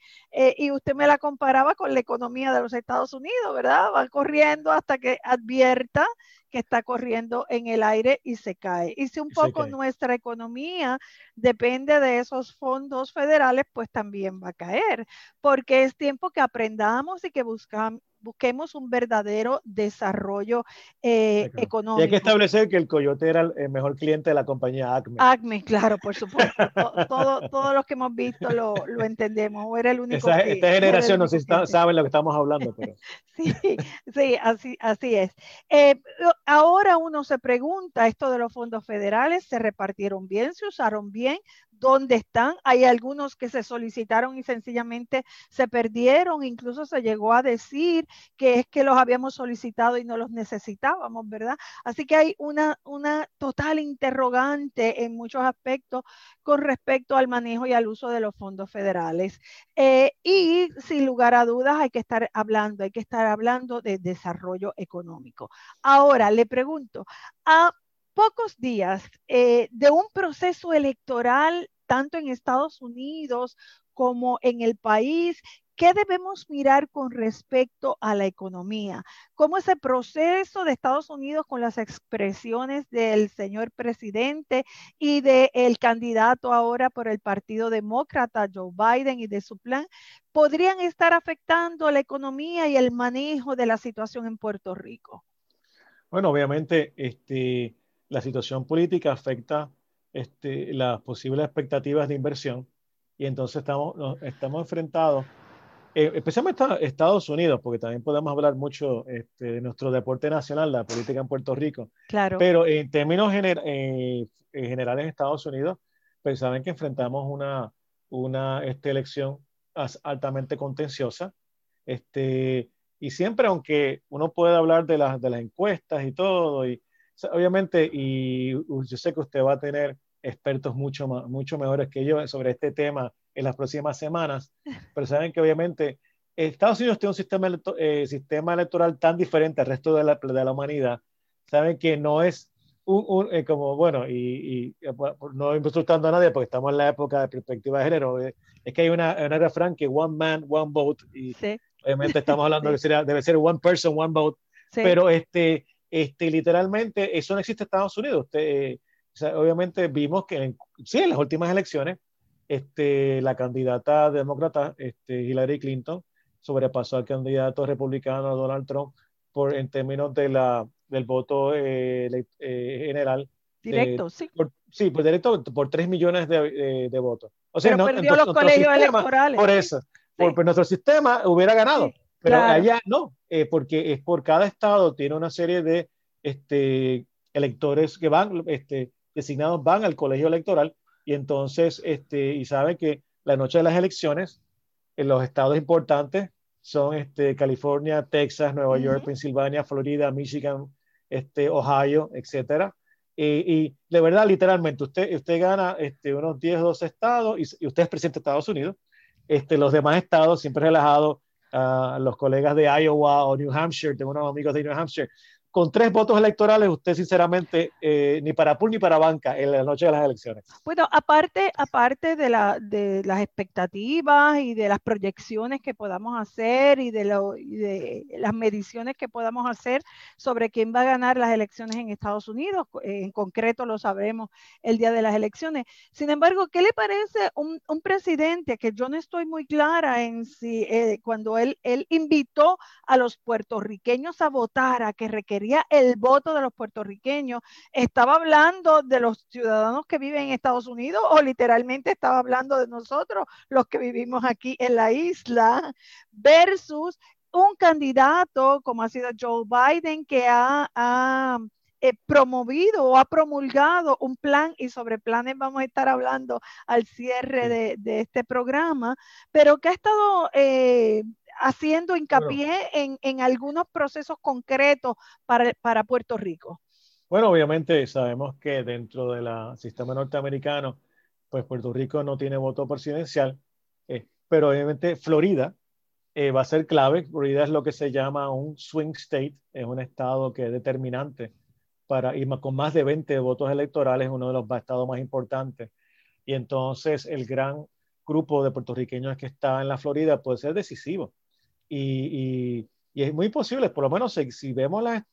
y usted me la comparaba con la economía de los Estados Unidos, ¿verdad? Va corriendo hasta que advierta que está corriendo en el aire y se cae. Y si un poco nuestra economía depende de esos fondos federales, pues también va a caer, porque es tiempo que aprendamos y que buscamos busquemos un verdadero desarrollo eh, económico. Y hay que establecer que el Coyote era el mejor cliente de la compañía Acme. Acme, claro, por supuesto. (laughs) todo, todos los que hemos visto lo, lo entendemos. O era el único. Esa, esta generación no sé si saben lo que estamos hablando. Pero... (laughs) sí, sí, así, así es. Eh, ahora uno se pregunta, esto de los fondos federales, ¿se repartieron bien? ¿Se usaron bien? Dónde están. Hay algunos que se solicitaron y sencillamente se perdieron. Incluso se llegó a decir que es que los habíamos solicitado y no los necesitábamos, ¿verdad? Así que hay una, una total interrogante en muchos aspectos con respecto al manejo y al uso de los fondos federales. Eh, y sin lugar a dudas hay que estar hablando, hay que estar hablando de desarrollo económico. Ahora le pregunto, a pocos días eh, de un proceso electoral tanto en Estados Unidos como en el país. ¿Qué debemos mirar con respecto a la economía? ¿Cómo ese proceso de Estados Unidos con las expresiones del señor presidente y del candidato ahora por el Partido Demócrata, Joe Biden, y de su plan, podrían estar afectando la economía y el manejo de la situación en Puerto Rico? Bueno, obviamente, este, la situación política afecta este, las posibles expectativas de inversión y entonces estamos, estamos enfrentados, eh, especialmente Estados Unidos, porque también podemos hablar mucho este, de nuestro deporte nacional, la política en Puerto Rico. Claro. Pero en términos eh, generales en Estados Unidos, saben que enfrentamos una, una este, elección altamente contenciosa. Este, y siempre, aunque uno puede hablar de, las de las encuestas y todo, y obviamente, y yo sé que usted va a tener expertos mucho, mucho mejores que yo sobre este tema en las próximas semanas, pero saben que obviamente Estados Unidos tiene un sistema, eh, sistema electoral tan diferente al resto de la, de la humanidad, saben que no es un, eh, como, bueno, y, y, no insultando a nadie porque estamos en la época de perspectiva de género, eh, es que hay una, una refrán que one man, one vote, y obviamente estamos hablando (laughs) de que debe ser one person, one vote, pero este, este, literalmente eso no existe en Estados Unidos. Usted, obviamente vimos que en, sí, en las últimas elecciones, este, la candidata demócrata este, Hillary Clinton sobrepasó al candidato republicano Donald Trump por, en términos de la, del voto eh, eh, general. Directo, sí. sí, por directo por 3 millones de, de, votos. O sea, Pero no, perdió los colegios electorales. Por eso, por, nuestro sistema hubiera ganado. Pero allá no, eh, porque es por cada estado tiene una serie de este, electores que van, este, designados van al colegio electoral y entonces, este, y saben que la noche de las elecciones, en los estados importantes son este, California, Texas, Nueva York, Pensilvania, Florida, Michigan, este, Ohio, etcétera. Y, de verdad, literalmente, usted, usted gana este, unos 10 o 12 estados y, usted es presidente de Estados Unidos. Este, los demás estados, siempre relajado, uh, los colegas de Iowa o New Hampshire, tengo unos amigos de New Hampshire, con tres votos electorales, usted sinceramente eh, ni para pool ni para banca en la noche de las elecciones. Bueno, aparte, aparte de, la, de las expectativas y de las proyecciones que podamos hacer y de, lo, y de, las mediciones que podamos hacer sobre quién va a ganar las elecciones en Estados Unidos, en concreto lo sabremos el día de las elecciones. Sin embargo, ¿qué le parece un, un presidente que yo no estoy muy clara en si eh, cuando él, él invitó a los puertorriqueños a votar, a que requerían el voto de los puertorriqueños, estaba hablando de los ciudadanos que viven en Estados Unidos o literalmente estaba hablando de nosotros, los que vivimos aquí en la isla, versus un candidato como ha sido Joe Biden que ha, eh, promovido o ha promulgado un plan y sobre planes vamos a estar hablando al cierre de, este programa, pero que ha estado eh, haciendo hincapié en, algunos procesos concretos para, Puerto Rico? Bueno, obviamente sabemos que dentro del sistema norteamericano, pues Puerto Rico no tiene voto presidencial, eh, pero obviamente Florida eh, va a ser clave. Florida es lo que se llama un swing state, es un estado que es determinante para ir con más de 20 votos electorales, uno de los estados más importantes. Y entonces el gran grupo de puertorriqueños que está en la Florida puede ser decisivo y, es muy posible, por lo menos si, vemos las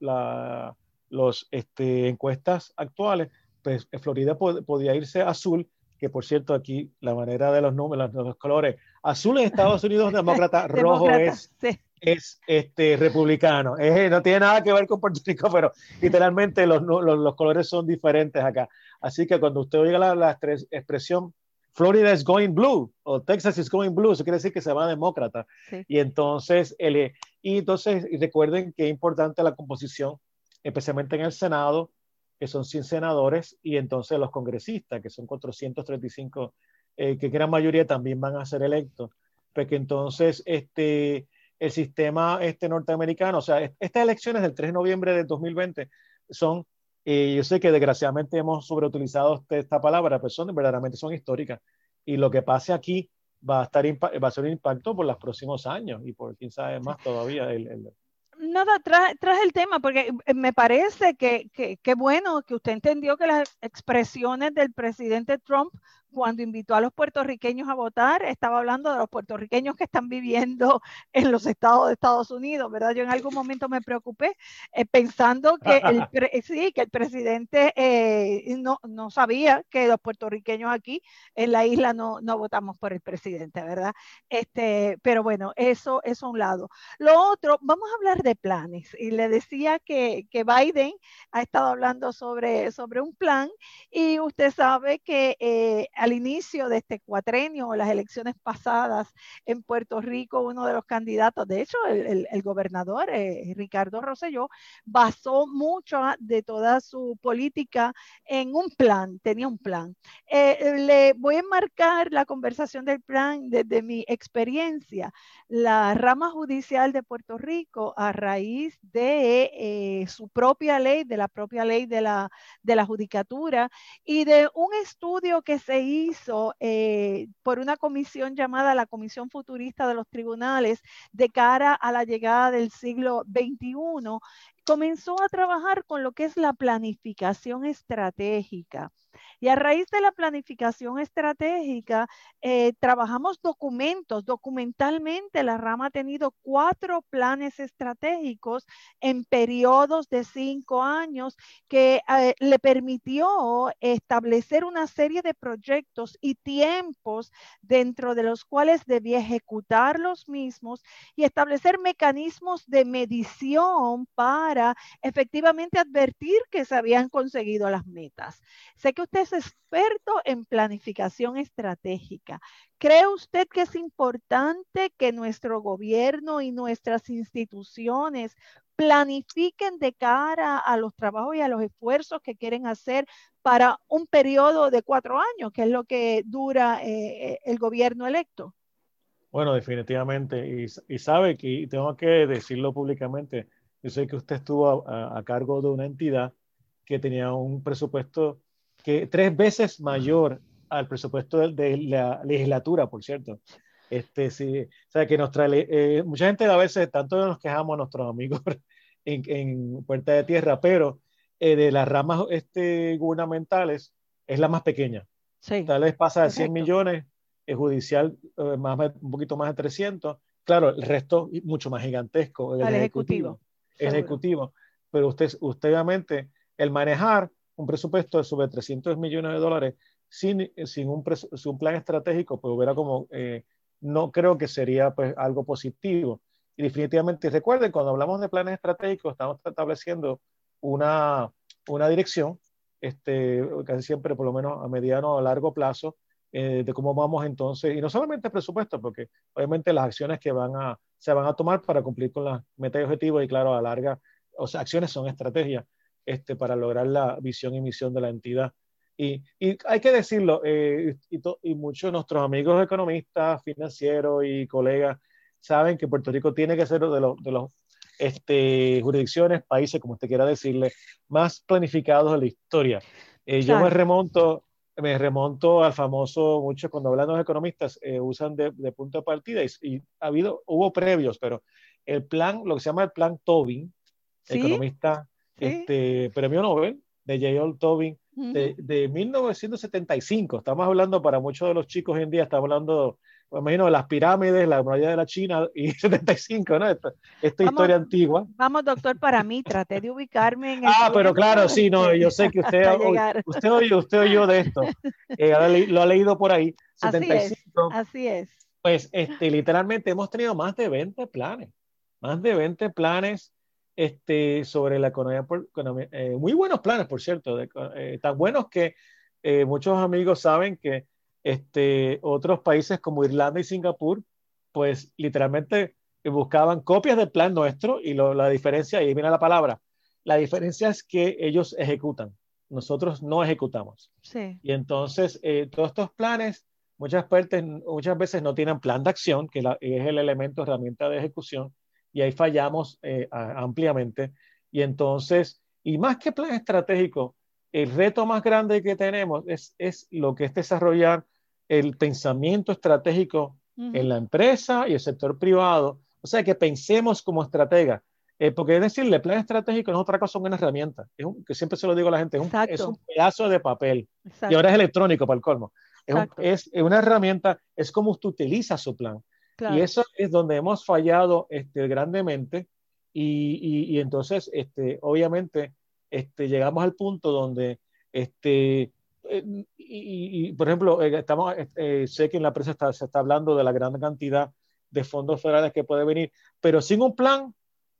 la, los, este, encuestas actuales, pues eh, Florida podía irse azul, que por cierto aquí la manera de los números, los colores, azul en Estados Unidos demócrata, (laughs) rojo es, es este, republicano. no tiene nada que ver con Puerto Rico, pero literalmente los, los, los colores son diferentes acá. Así que cuando usted oiga la, la expresión Florida is going blue o Texas is going blue, eso quiere decir que se va demócrata. Y entonces, el, y entonces recuerden que es importante la composición, especialmente en el Senado, que son 100 senadores, y entonces los congresistas, que son 435, eh, que gran mayoría también van a ser electos. Porque entonces, este, el sistema este norteamericano, o sea, estas elecciones del 3 de noviembre de 2020 son y yo sé que desgraciadamente hemos sobreutilizado este, esta palabra, pero son, verdaderamente son históricas. Y lo que pase aquí va a, estar, va a ser un impacto por los próximos años y por quién sabe más todavía. Nada, traje, el tema porque eh, me parece que, que, bueno que usted entendió que las expresiones del presidente Trump cuando invitó a los puertorriqueños a votar, estaba hablando de los puertorriqueños que están viviendo (laughs) en los estados de Estados Unidos, ¿verdad? Yo en algún momento me preocupé eh, pensando que el, (laughs) sí, que el presidente eh, no, no, sabía que los puertorriqueños aquí en la isla no, no votamos por el presidente, ¿verdad? Este, pero bueno, eso es un lado. Lo otro, vamos a hablar de planes. Y le decía que, que Biden ha estado hablando sobre, sobre un plan y usted sabe que eh, al inicio de este cuatrenio o las elecciones pasadas en Puerto Rico, uno de los candidatos, de hecho, el, gobernador eh, Ricardo Rosselló, basó mucho de toda su política en un plan, tenía un plan. Eh, le voy a marcar la conversación del plan desde mi experiencia. La rama judicial de Puerto Rico, a raíz de eh, su propia ley, de la propia ley de la, de la judicatura y de un estudio que se hizo eh, por una comisión llamada la Comisión Futurista de los Tribunales de cara a la llegada del siglo XXI, comenzó a trabajar con lo que es la planificación estratégica. Y a raíz de la planificación estratégica, eh, trabajamos documentos. Documentalmente, la rama ha tenido cuatro planes estratégicos en periodos de cinco años que eh, le permitió establecer una serie de proyectos y tiempos dentro de los cuales debía ejecutar los mismos y establecer mecanismos de medición para efectivamente advertir que se habían conseguido las metas. Sé que usted es experto en planificación estratégica. ¿Cree usted que es importante que nuestro gobierno y nuestras instituciones planifiquen de cara a los trabajos y a los esfuerzos que quieren hacer para un periodo de cuatro años, que es lo que dura eh, eh, el gobierno electo? Bueno, definitivamente. Y, sabe que tengo que decirlo públicamente, Yo sé que usted estuvo a, cargo de una entidad que tenía un presupuesto que tres veces mayor al presupuesto de, la legislatura, por cierto. Este, sí, o sea, que nos trae, eh, mucha gente a veces, tanto nos quejamos a nuestros amigos (laughs) en, en Puerta de Tierra, pero eh, de las ramas este, gubernamentales es la más pequeña. Tal vez pasa de 100 millones, es judicial eh, más, un poquito más de 300. Claro, el resto mucho más gigantesco. El, ejecutivo. El ejecutivo. Pero usted, usted obviamente, el manejar un presupuesto de sobre 300 millones de dólares sin, sin, un, un plan estratégico, pues hubiera como, eh, no creo que sería pues algo positivo. Y definitivamente, recuerden, cuando hablamos de planes estratégicos, estamos estableciendo una, una dirección, este, casi siempre por lo menos a mediano o a largo plazo, eh, de cómo vamos entonces, y no solamente el presupuesto, porque obviamente las acciones que van a, se van a tomar para cumplir con las metas y objetivos, y claro, a larga, o sea, acciones son estrategias este, para lograr la visión y misión de la entidad. Y, y hay que decirlo, eh, y, y, muchos de nuestros amigos economistas, financieros y colegas saben que Puerto Rico tiene que ser de los, de los este, jurisdicciones, países, como usted quiera decirle, más planificados de la historia. Eh, yo me remonto, me remonto al famoso, muchos cuando hablan los economistas eh, usan de, punto de partida y, ha habido, hubo previos, pero el plan, lo que se llama el plan Tobin, economista, este, premio Nobel de J.L. Tobin, de, de, 1975. Estamos hablando para muchos de los chicos hoy en día, estamos hablando me imagino las pirámides, la muralla de la China y (laughs) 75, ¿no? Esta, historia antigua. Vamos, doctor, para mí, traté de ubicarme en el Ah, pero claro, sí, no, yo sé que usted, (laughs) usted, oyó, usted oyó de esto, (laughs) eh, lo ha leído por ahí. 75, así es. Pues este, literalmente hemos tenido más de 20 planes, más de 20 planes este, sobre la economía, eh, muy buenos planes, por cierto, eh, tan buenos que muchos amigos saben que este, otros países como Irlanda y Singapur, pues literalmente buscaban copias del plan nuestro y la diferencia, y ahí viene la palabra, la diferencia es que ellos ejecutan, nosotros no ejecutamos. Sí. Y entonces eh, todos estos planes muchas, partes, muchas veces no tienen plan de acción, que es el elemento herramienta de ejecución, y ahí fallamos eh, ampliamente. Y entonces, y más que plan estratégico, el reto más grande que tenemos es, es lo que es desarrollar el pensamiento estratégico en la empresa y el sector privado. O sea, que pensemos como estratega. Eh, porque es decirle, plan estratégico no es otra cosa, una herramienta. Es un, que siempre se lo digo a la gente, es un, es un pedazo de papel. Y ahora es electrónico para el colmo. Es, es, una herramienta, es como usted utiliza su plan. Y eso es donde hemos fallado este, grandemente. Y, y, y, entonces, este, obviamente, este, llegamos al punto donde este, eh, y, por ejemplo, eh, estamos, eh, sé que en la prensa está, se está hablando de la gran cantidad de fondos federales que puede venir, pero sin un plan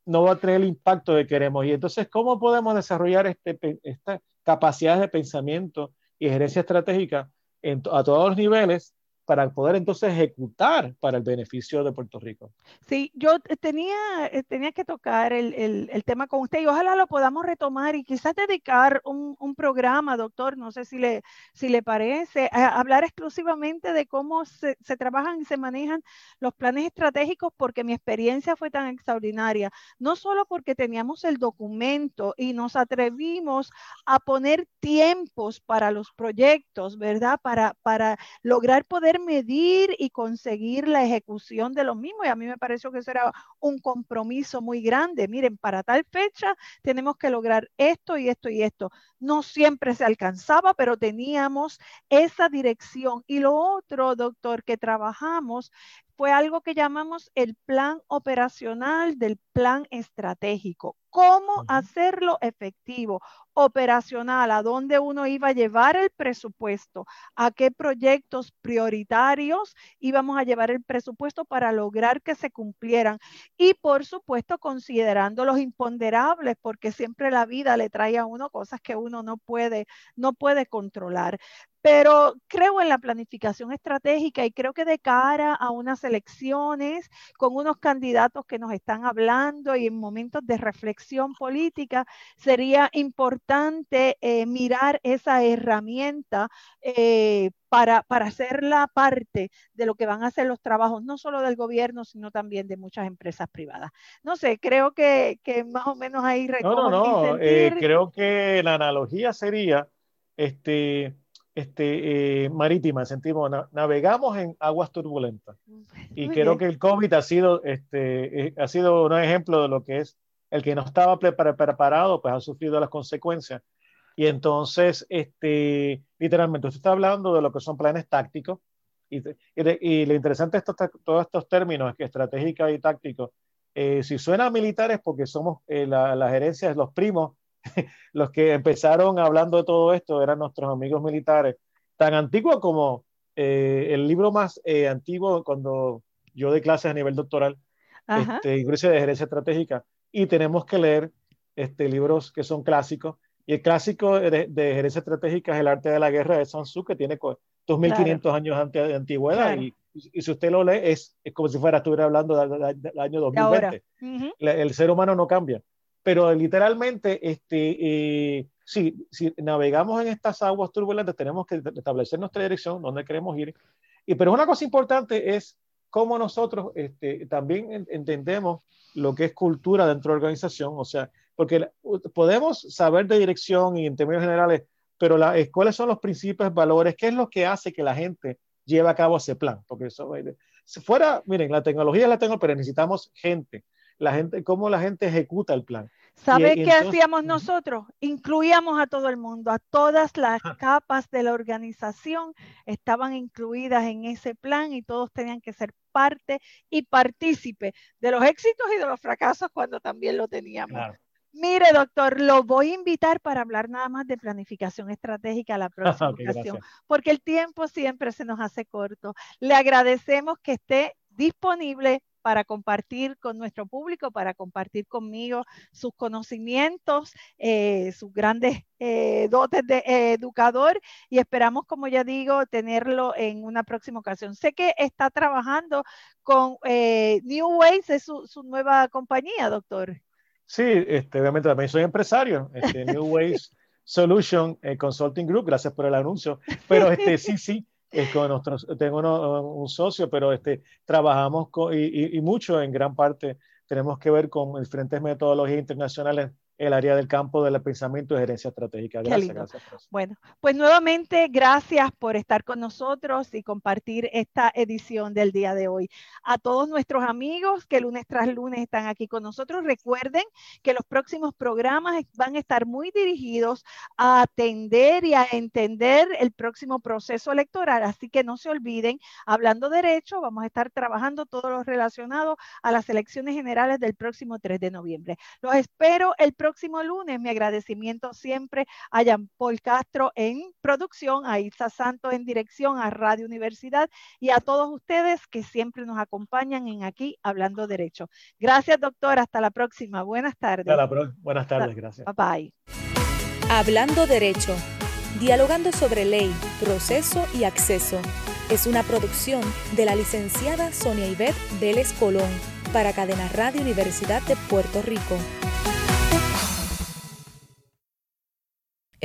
no va a tener el impacto que queremos. Y entonces, ¿cómo podemos desarrollar este, estas capacidades de pensamiento y gerencia estratégica a todos los niveles para poder entonces ejecutar para el beneficio de Puerto Rico. Sí, yo tenía, eh, tenía que tocar el, el, el tema con usted y ojalá lo podamos retomar y quizás dedicar un, un programa, doctor, no sé si le, si le parece, a hablar exclusivamente de cómo se, se, trabajan y se manejan los planes estratégicos porque mi experiencia fue tan extraordinaria, no solo porque teníamos el documento y nos atrevimos a poner tiempos para los proyectos, ¿verdad? Para, para lograr poder medir y conseguir la ejecución de los mismos. Y a mí me pareció que eso era un compromiso muy grande. Miren, para tal fecha tenemos que lograr esto y esto y esto. No siempre se alcanzaba, pero teníamos esa dirección. Y lo otro, doctor, que trabajamos fue algo que llamamos el plan operacional del plan estratégico. ¿Cómo hacerlo efectivo, operacional? ¿A dónde uno iba a llevar el presupuesto? ¿A qué proyectos prioritarios íbamos a llevar el presupuesto para lograr que se cumplieran? Y por supuesto, considerando los imponderables, porque siempre la vida le trae a uno cosas que uno no puede, no puede controlar pero creo en la planificación estratégica y creo que de cara a unas elecciones con unos candidatos que nos están hablando y en momentos de reflexión política, sería importante eh, mirar esa herramienta eh, para, para hacerla parte de lo que van a ser los trabajos, no solo del gobierno, sino también de muchas empresas privadas. No sé, creo que, que más o menos ahí No, no, no, eh, creo que la analogía sería, este, este, eh, marítima, sentimos, navegamos en aguas turbulentas. Y creo que el COVID ha sido, este, eh, ha sido un ejemplo de lo que es el que no estaba preparado, pues ha sufrido las consecuencias. Y entonces, este, literalmente, usted está hablando de lo que son planes tácticos. Y, y, lo interesante de todos estos términos es que estratégica y táctico, eh, si suena a militares, porque somos la, la gerencia, los primos (laughs) los que empezaron hablando de todo esto eran nuestros amigos militares, tan antiguos como eh, el libro más eh, antiguo cuando yo de clases a nivel doctoral, este, incluso de gerencia estratégica, y tenemos que leer este, libros que son clásicos. Y el clásico de, gerencia estratégica es El arte de la guerra de Sun Tzu, que tiene 2.500 años de antigüedad. Y, si usted lo lee, es, es como si fuera, estuviera hablando del, año 2020. el ser humano no cambia pero literalmente, este, eh, si, navegamos en estas aguas turbulentas, tenemos que establecer nuestra dirección, dónde queremos ir. Y, pero una cosa importante es cómo nosotros este, también entendemos lo que es cultura dentro de la organización, o sea, porque podemos saber de dirección y en términos generales, pero la, cuáles son los principios, valores, qué es lo que hace que la gente lleve a cabo ese plan, porque eso, fuera, miren, la tecnología la tengo, pero necesitamos gente, la gente, cómo la gente ejecuta el plan. ¿Sabe qué hacíamos nosotros? Incluíamos a todo el mundo, a todas las capas de la organización estaban incluidas en ese plan y todos tenían que ser parte y partícipe de los éxitos y de los fracasos cuando también lo teníamos. Mire, doctor, lo voy a invitar para hablar nada más de planificación estratégica la (laughs) próxima ocasión, porque el tiempo siempre se nos hace corto. Le agradecemos que esté disponible para compartir con nuestro público, para compartir conmigo sus conocimientos, eh, sus grandes eh, dotes de eh, educador y esperamos, como ya digo, tenerlo en una próxima ocasión. Sé que está trabajando con New Ways, es su, nueva compañía, doctor. Sí, este, obviamente también soy empresario, este, New (laughs) Ways Solution Consulting Group, gracias por el anuncio, pero este, sí, sí con nuestros, tengo un socio, pero este, trabajamos y, y, mucho, en gran parte, tenemos que ver con diferentes metodologías internacionales el área del campo del pensamiento de gerencia estratégica. Gracias, gracias. Bueno, pues nuevamente gracias por estar con nosotros y compartir esta edición del día de hoy. A todos nuestros amigos que lunes tras lunes están aquí con nosotros, recuerden que los próximos programas van a estar muy dirigidos a atender y a entender el próximo proceso electoral, así que no se olviden, hablando derecho, vamos a estar trabajando todo lo relacionado a las elecciones generales del próximo 3 de noviembre. Los espero el próximo próximo lunes. Mi agradecimiento siempre a Jean Paul Castro en producción, a Isa Santos en dirección, a Radio Universidad y a todos ustedes que siempre nos acompañan en aquí Hablando Derecho. Gracias, doctor. Hasta la próxima. Buenas tardes. Buenas tardes. Gracias. Bye bye. Hablando Derecho. Dialogando sobre ley, proceso y acceso. Es una producción de la licenciada Sonia Ivette Vélez Colón para Cadena Radio Universidad de Puerto Rico.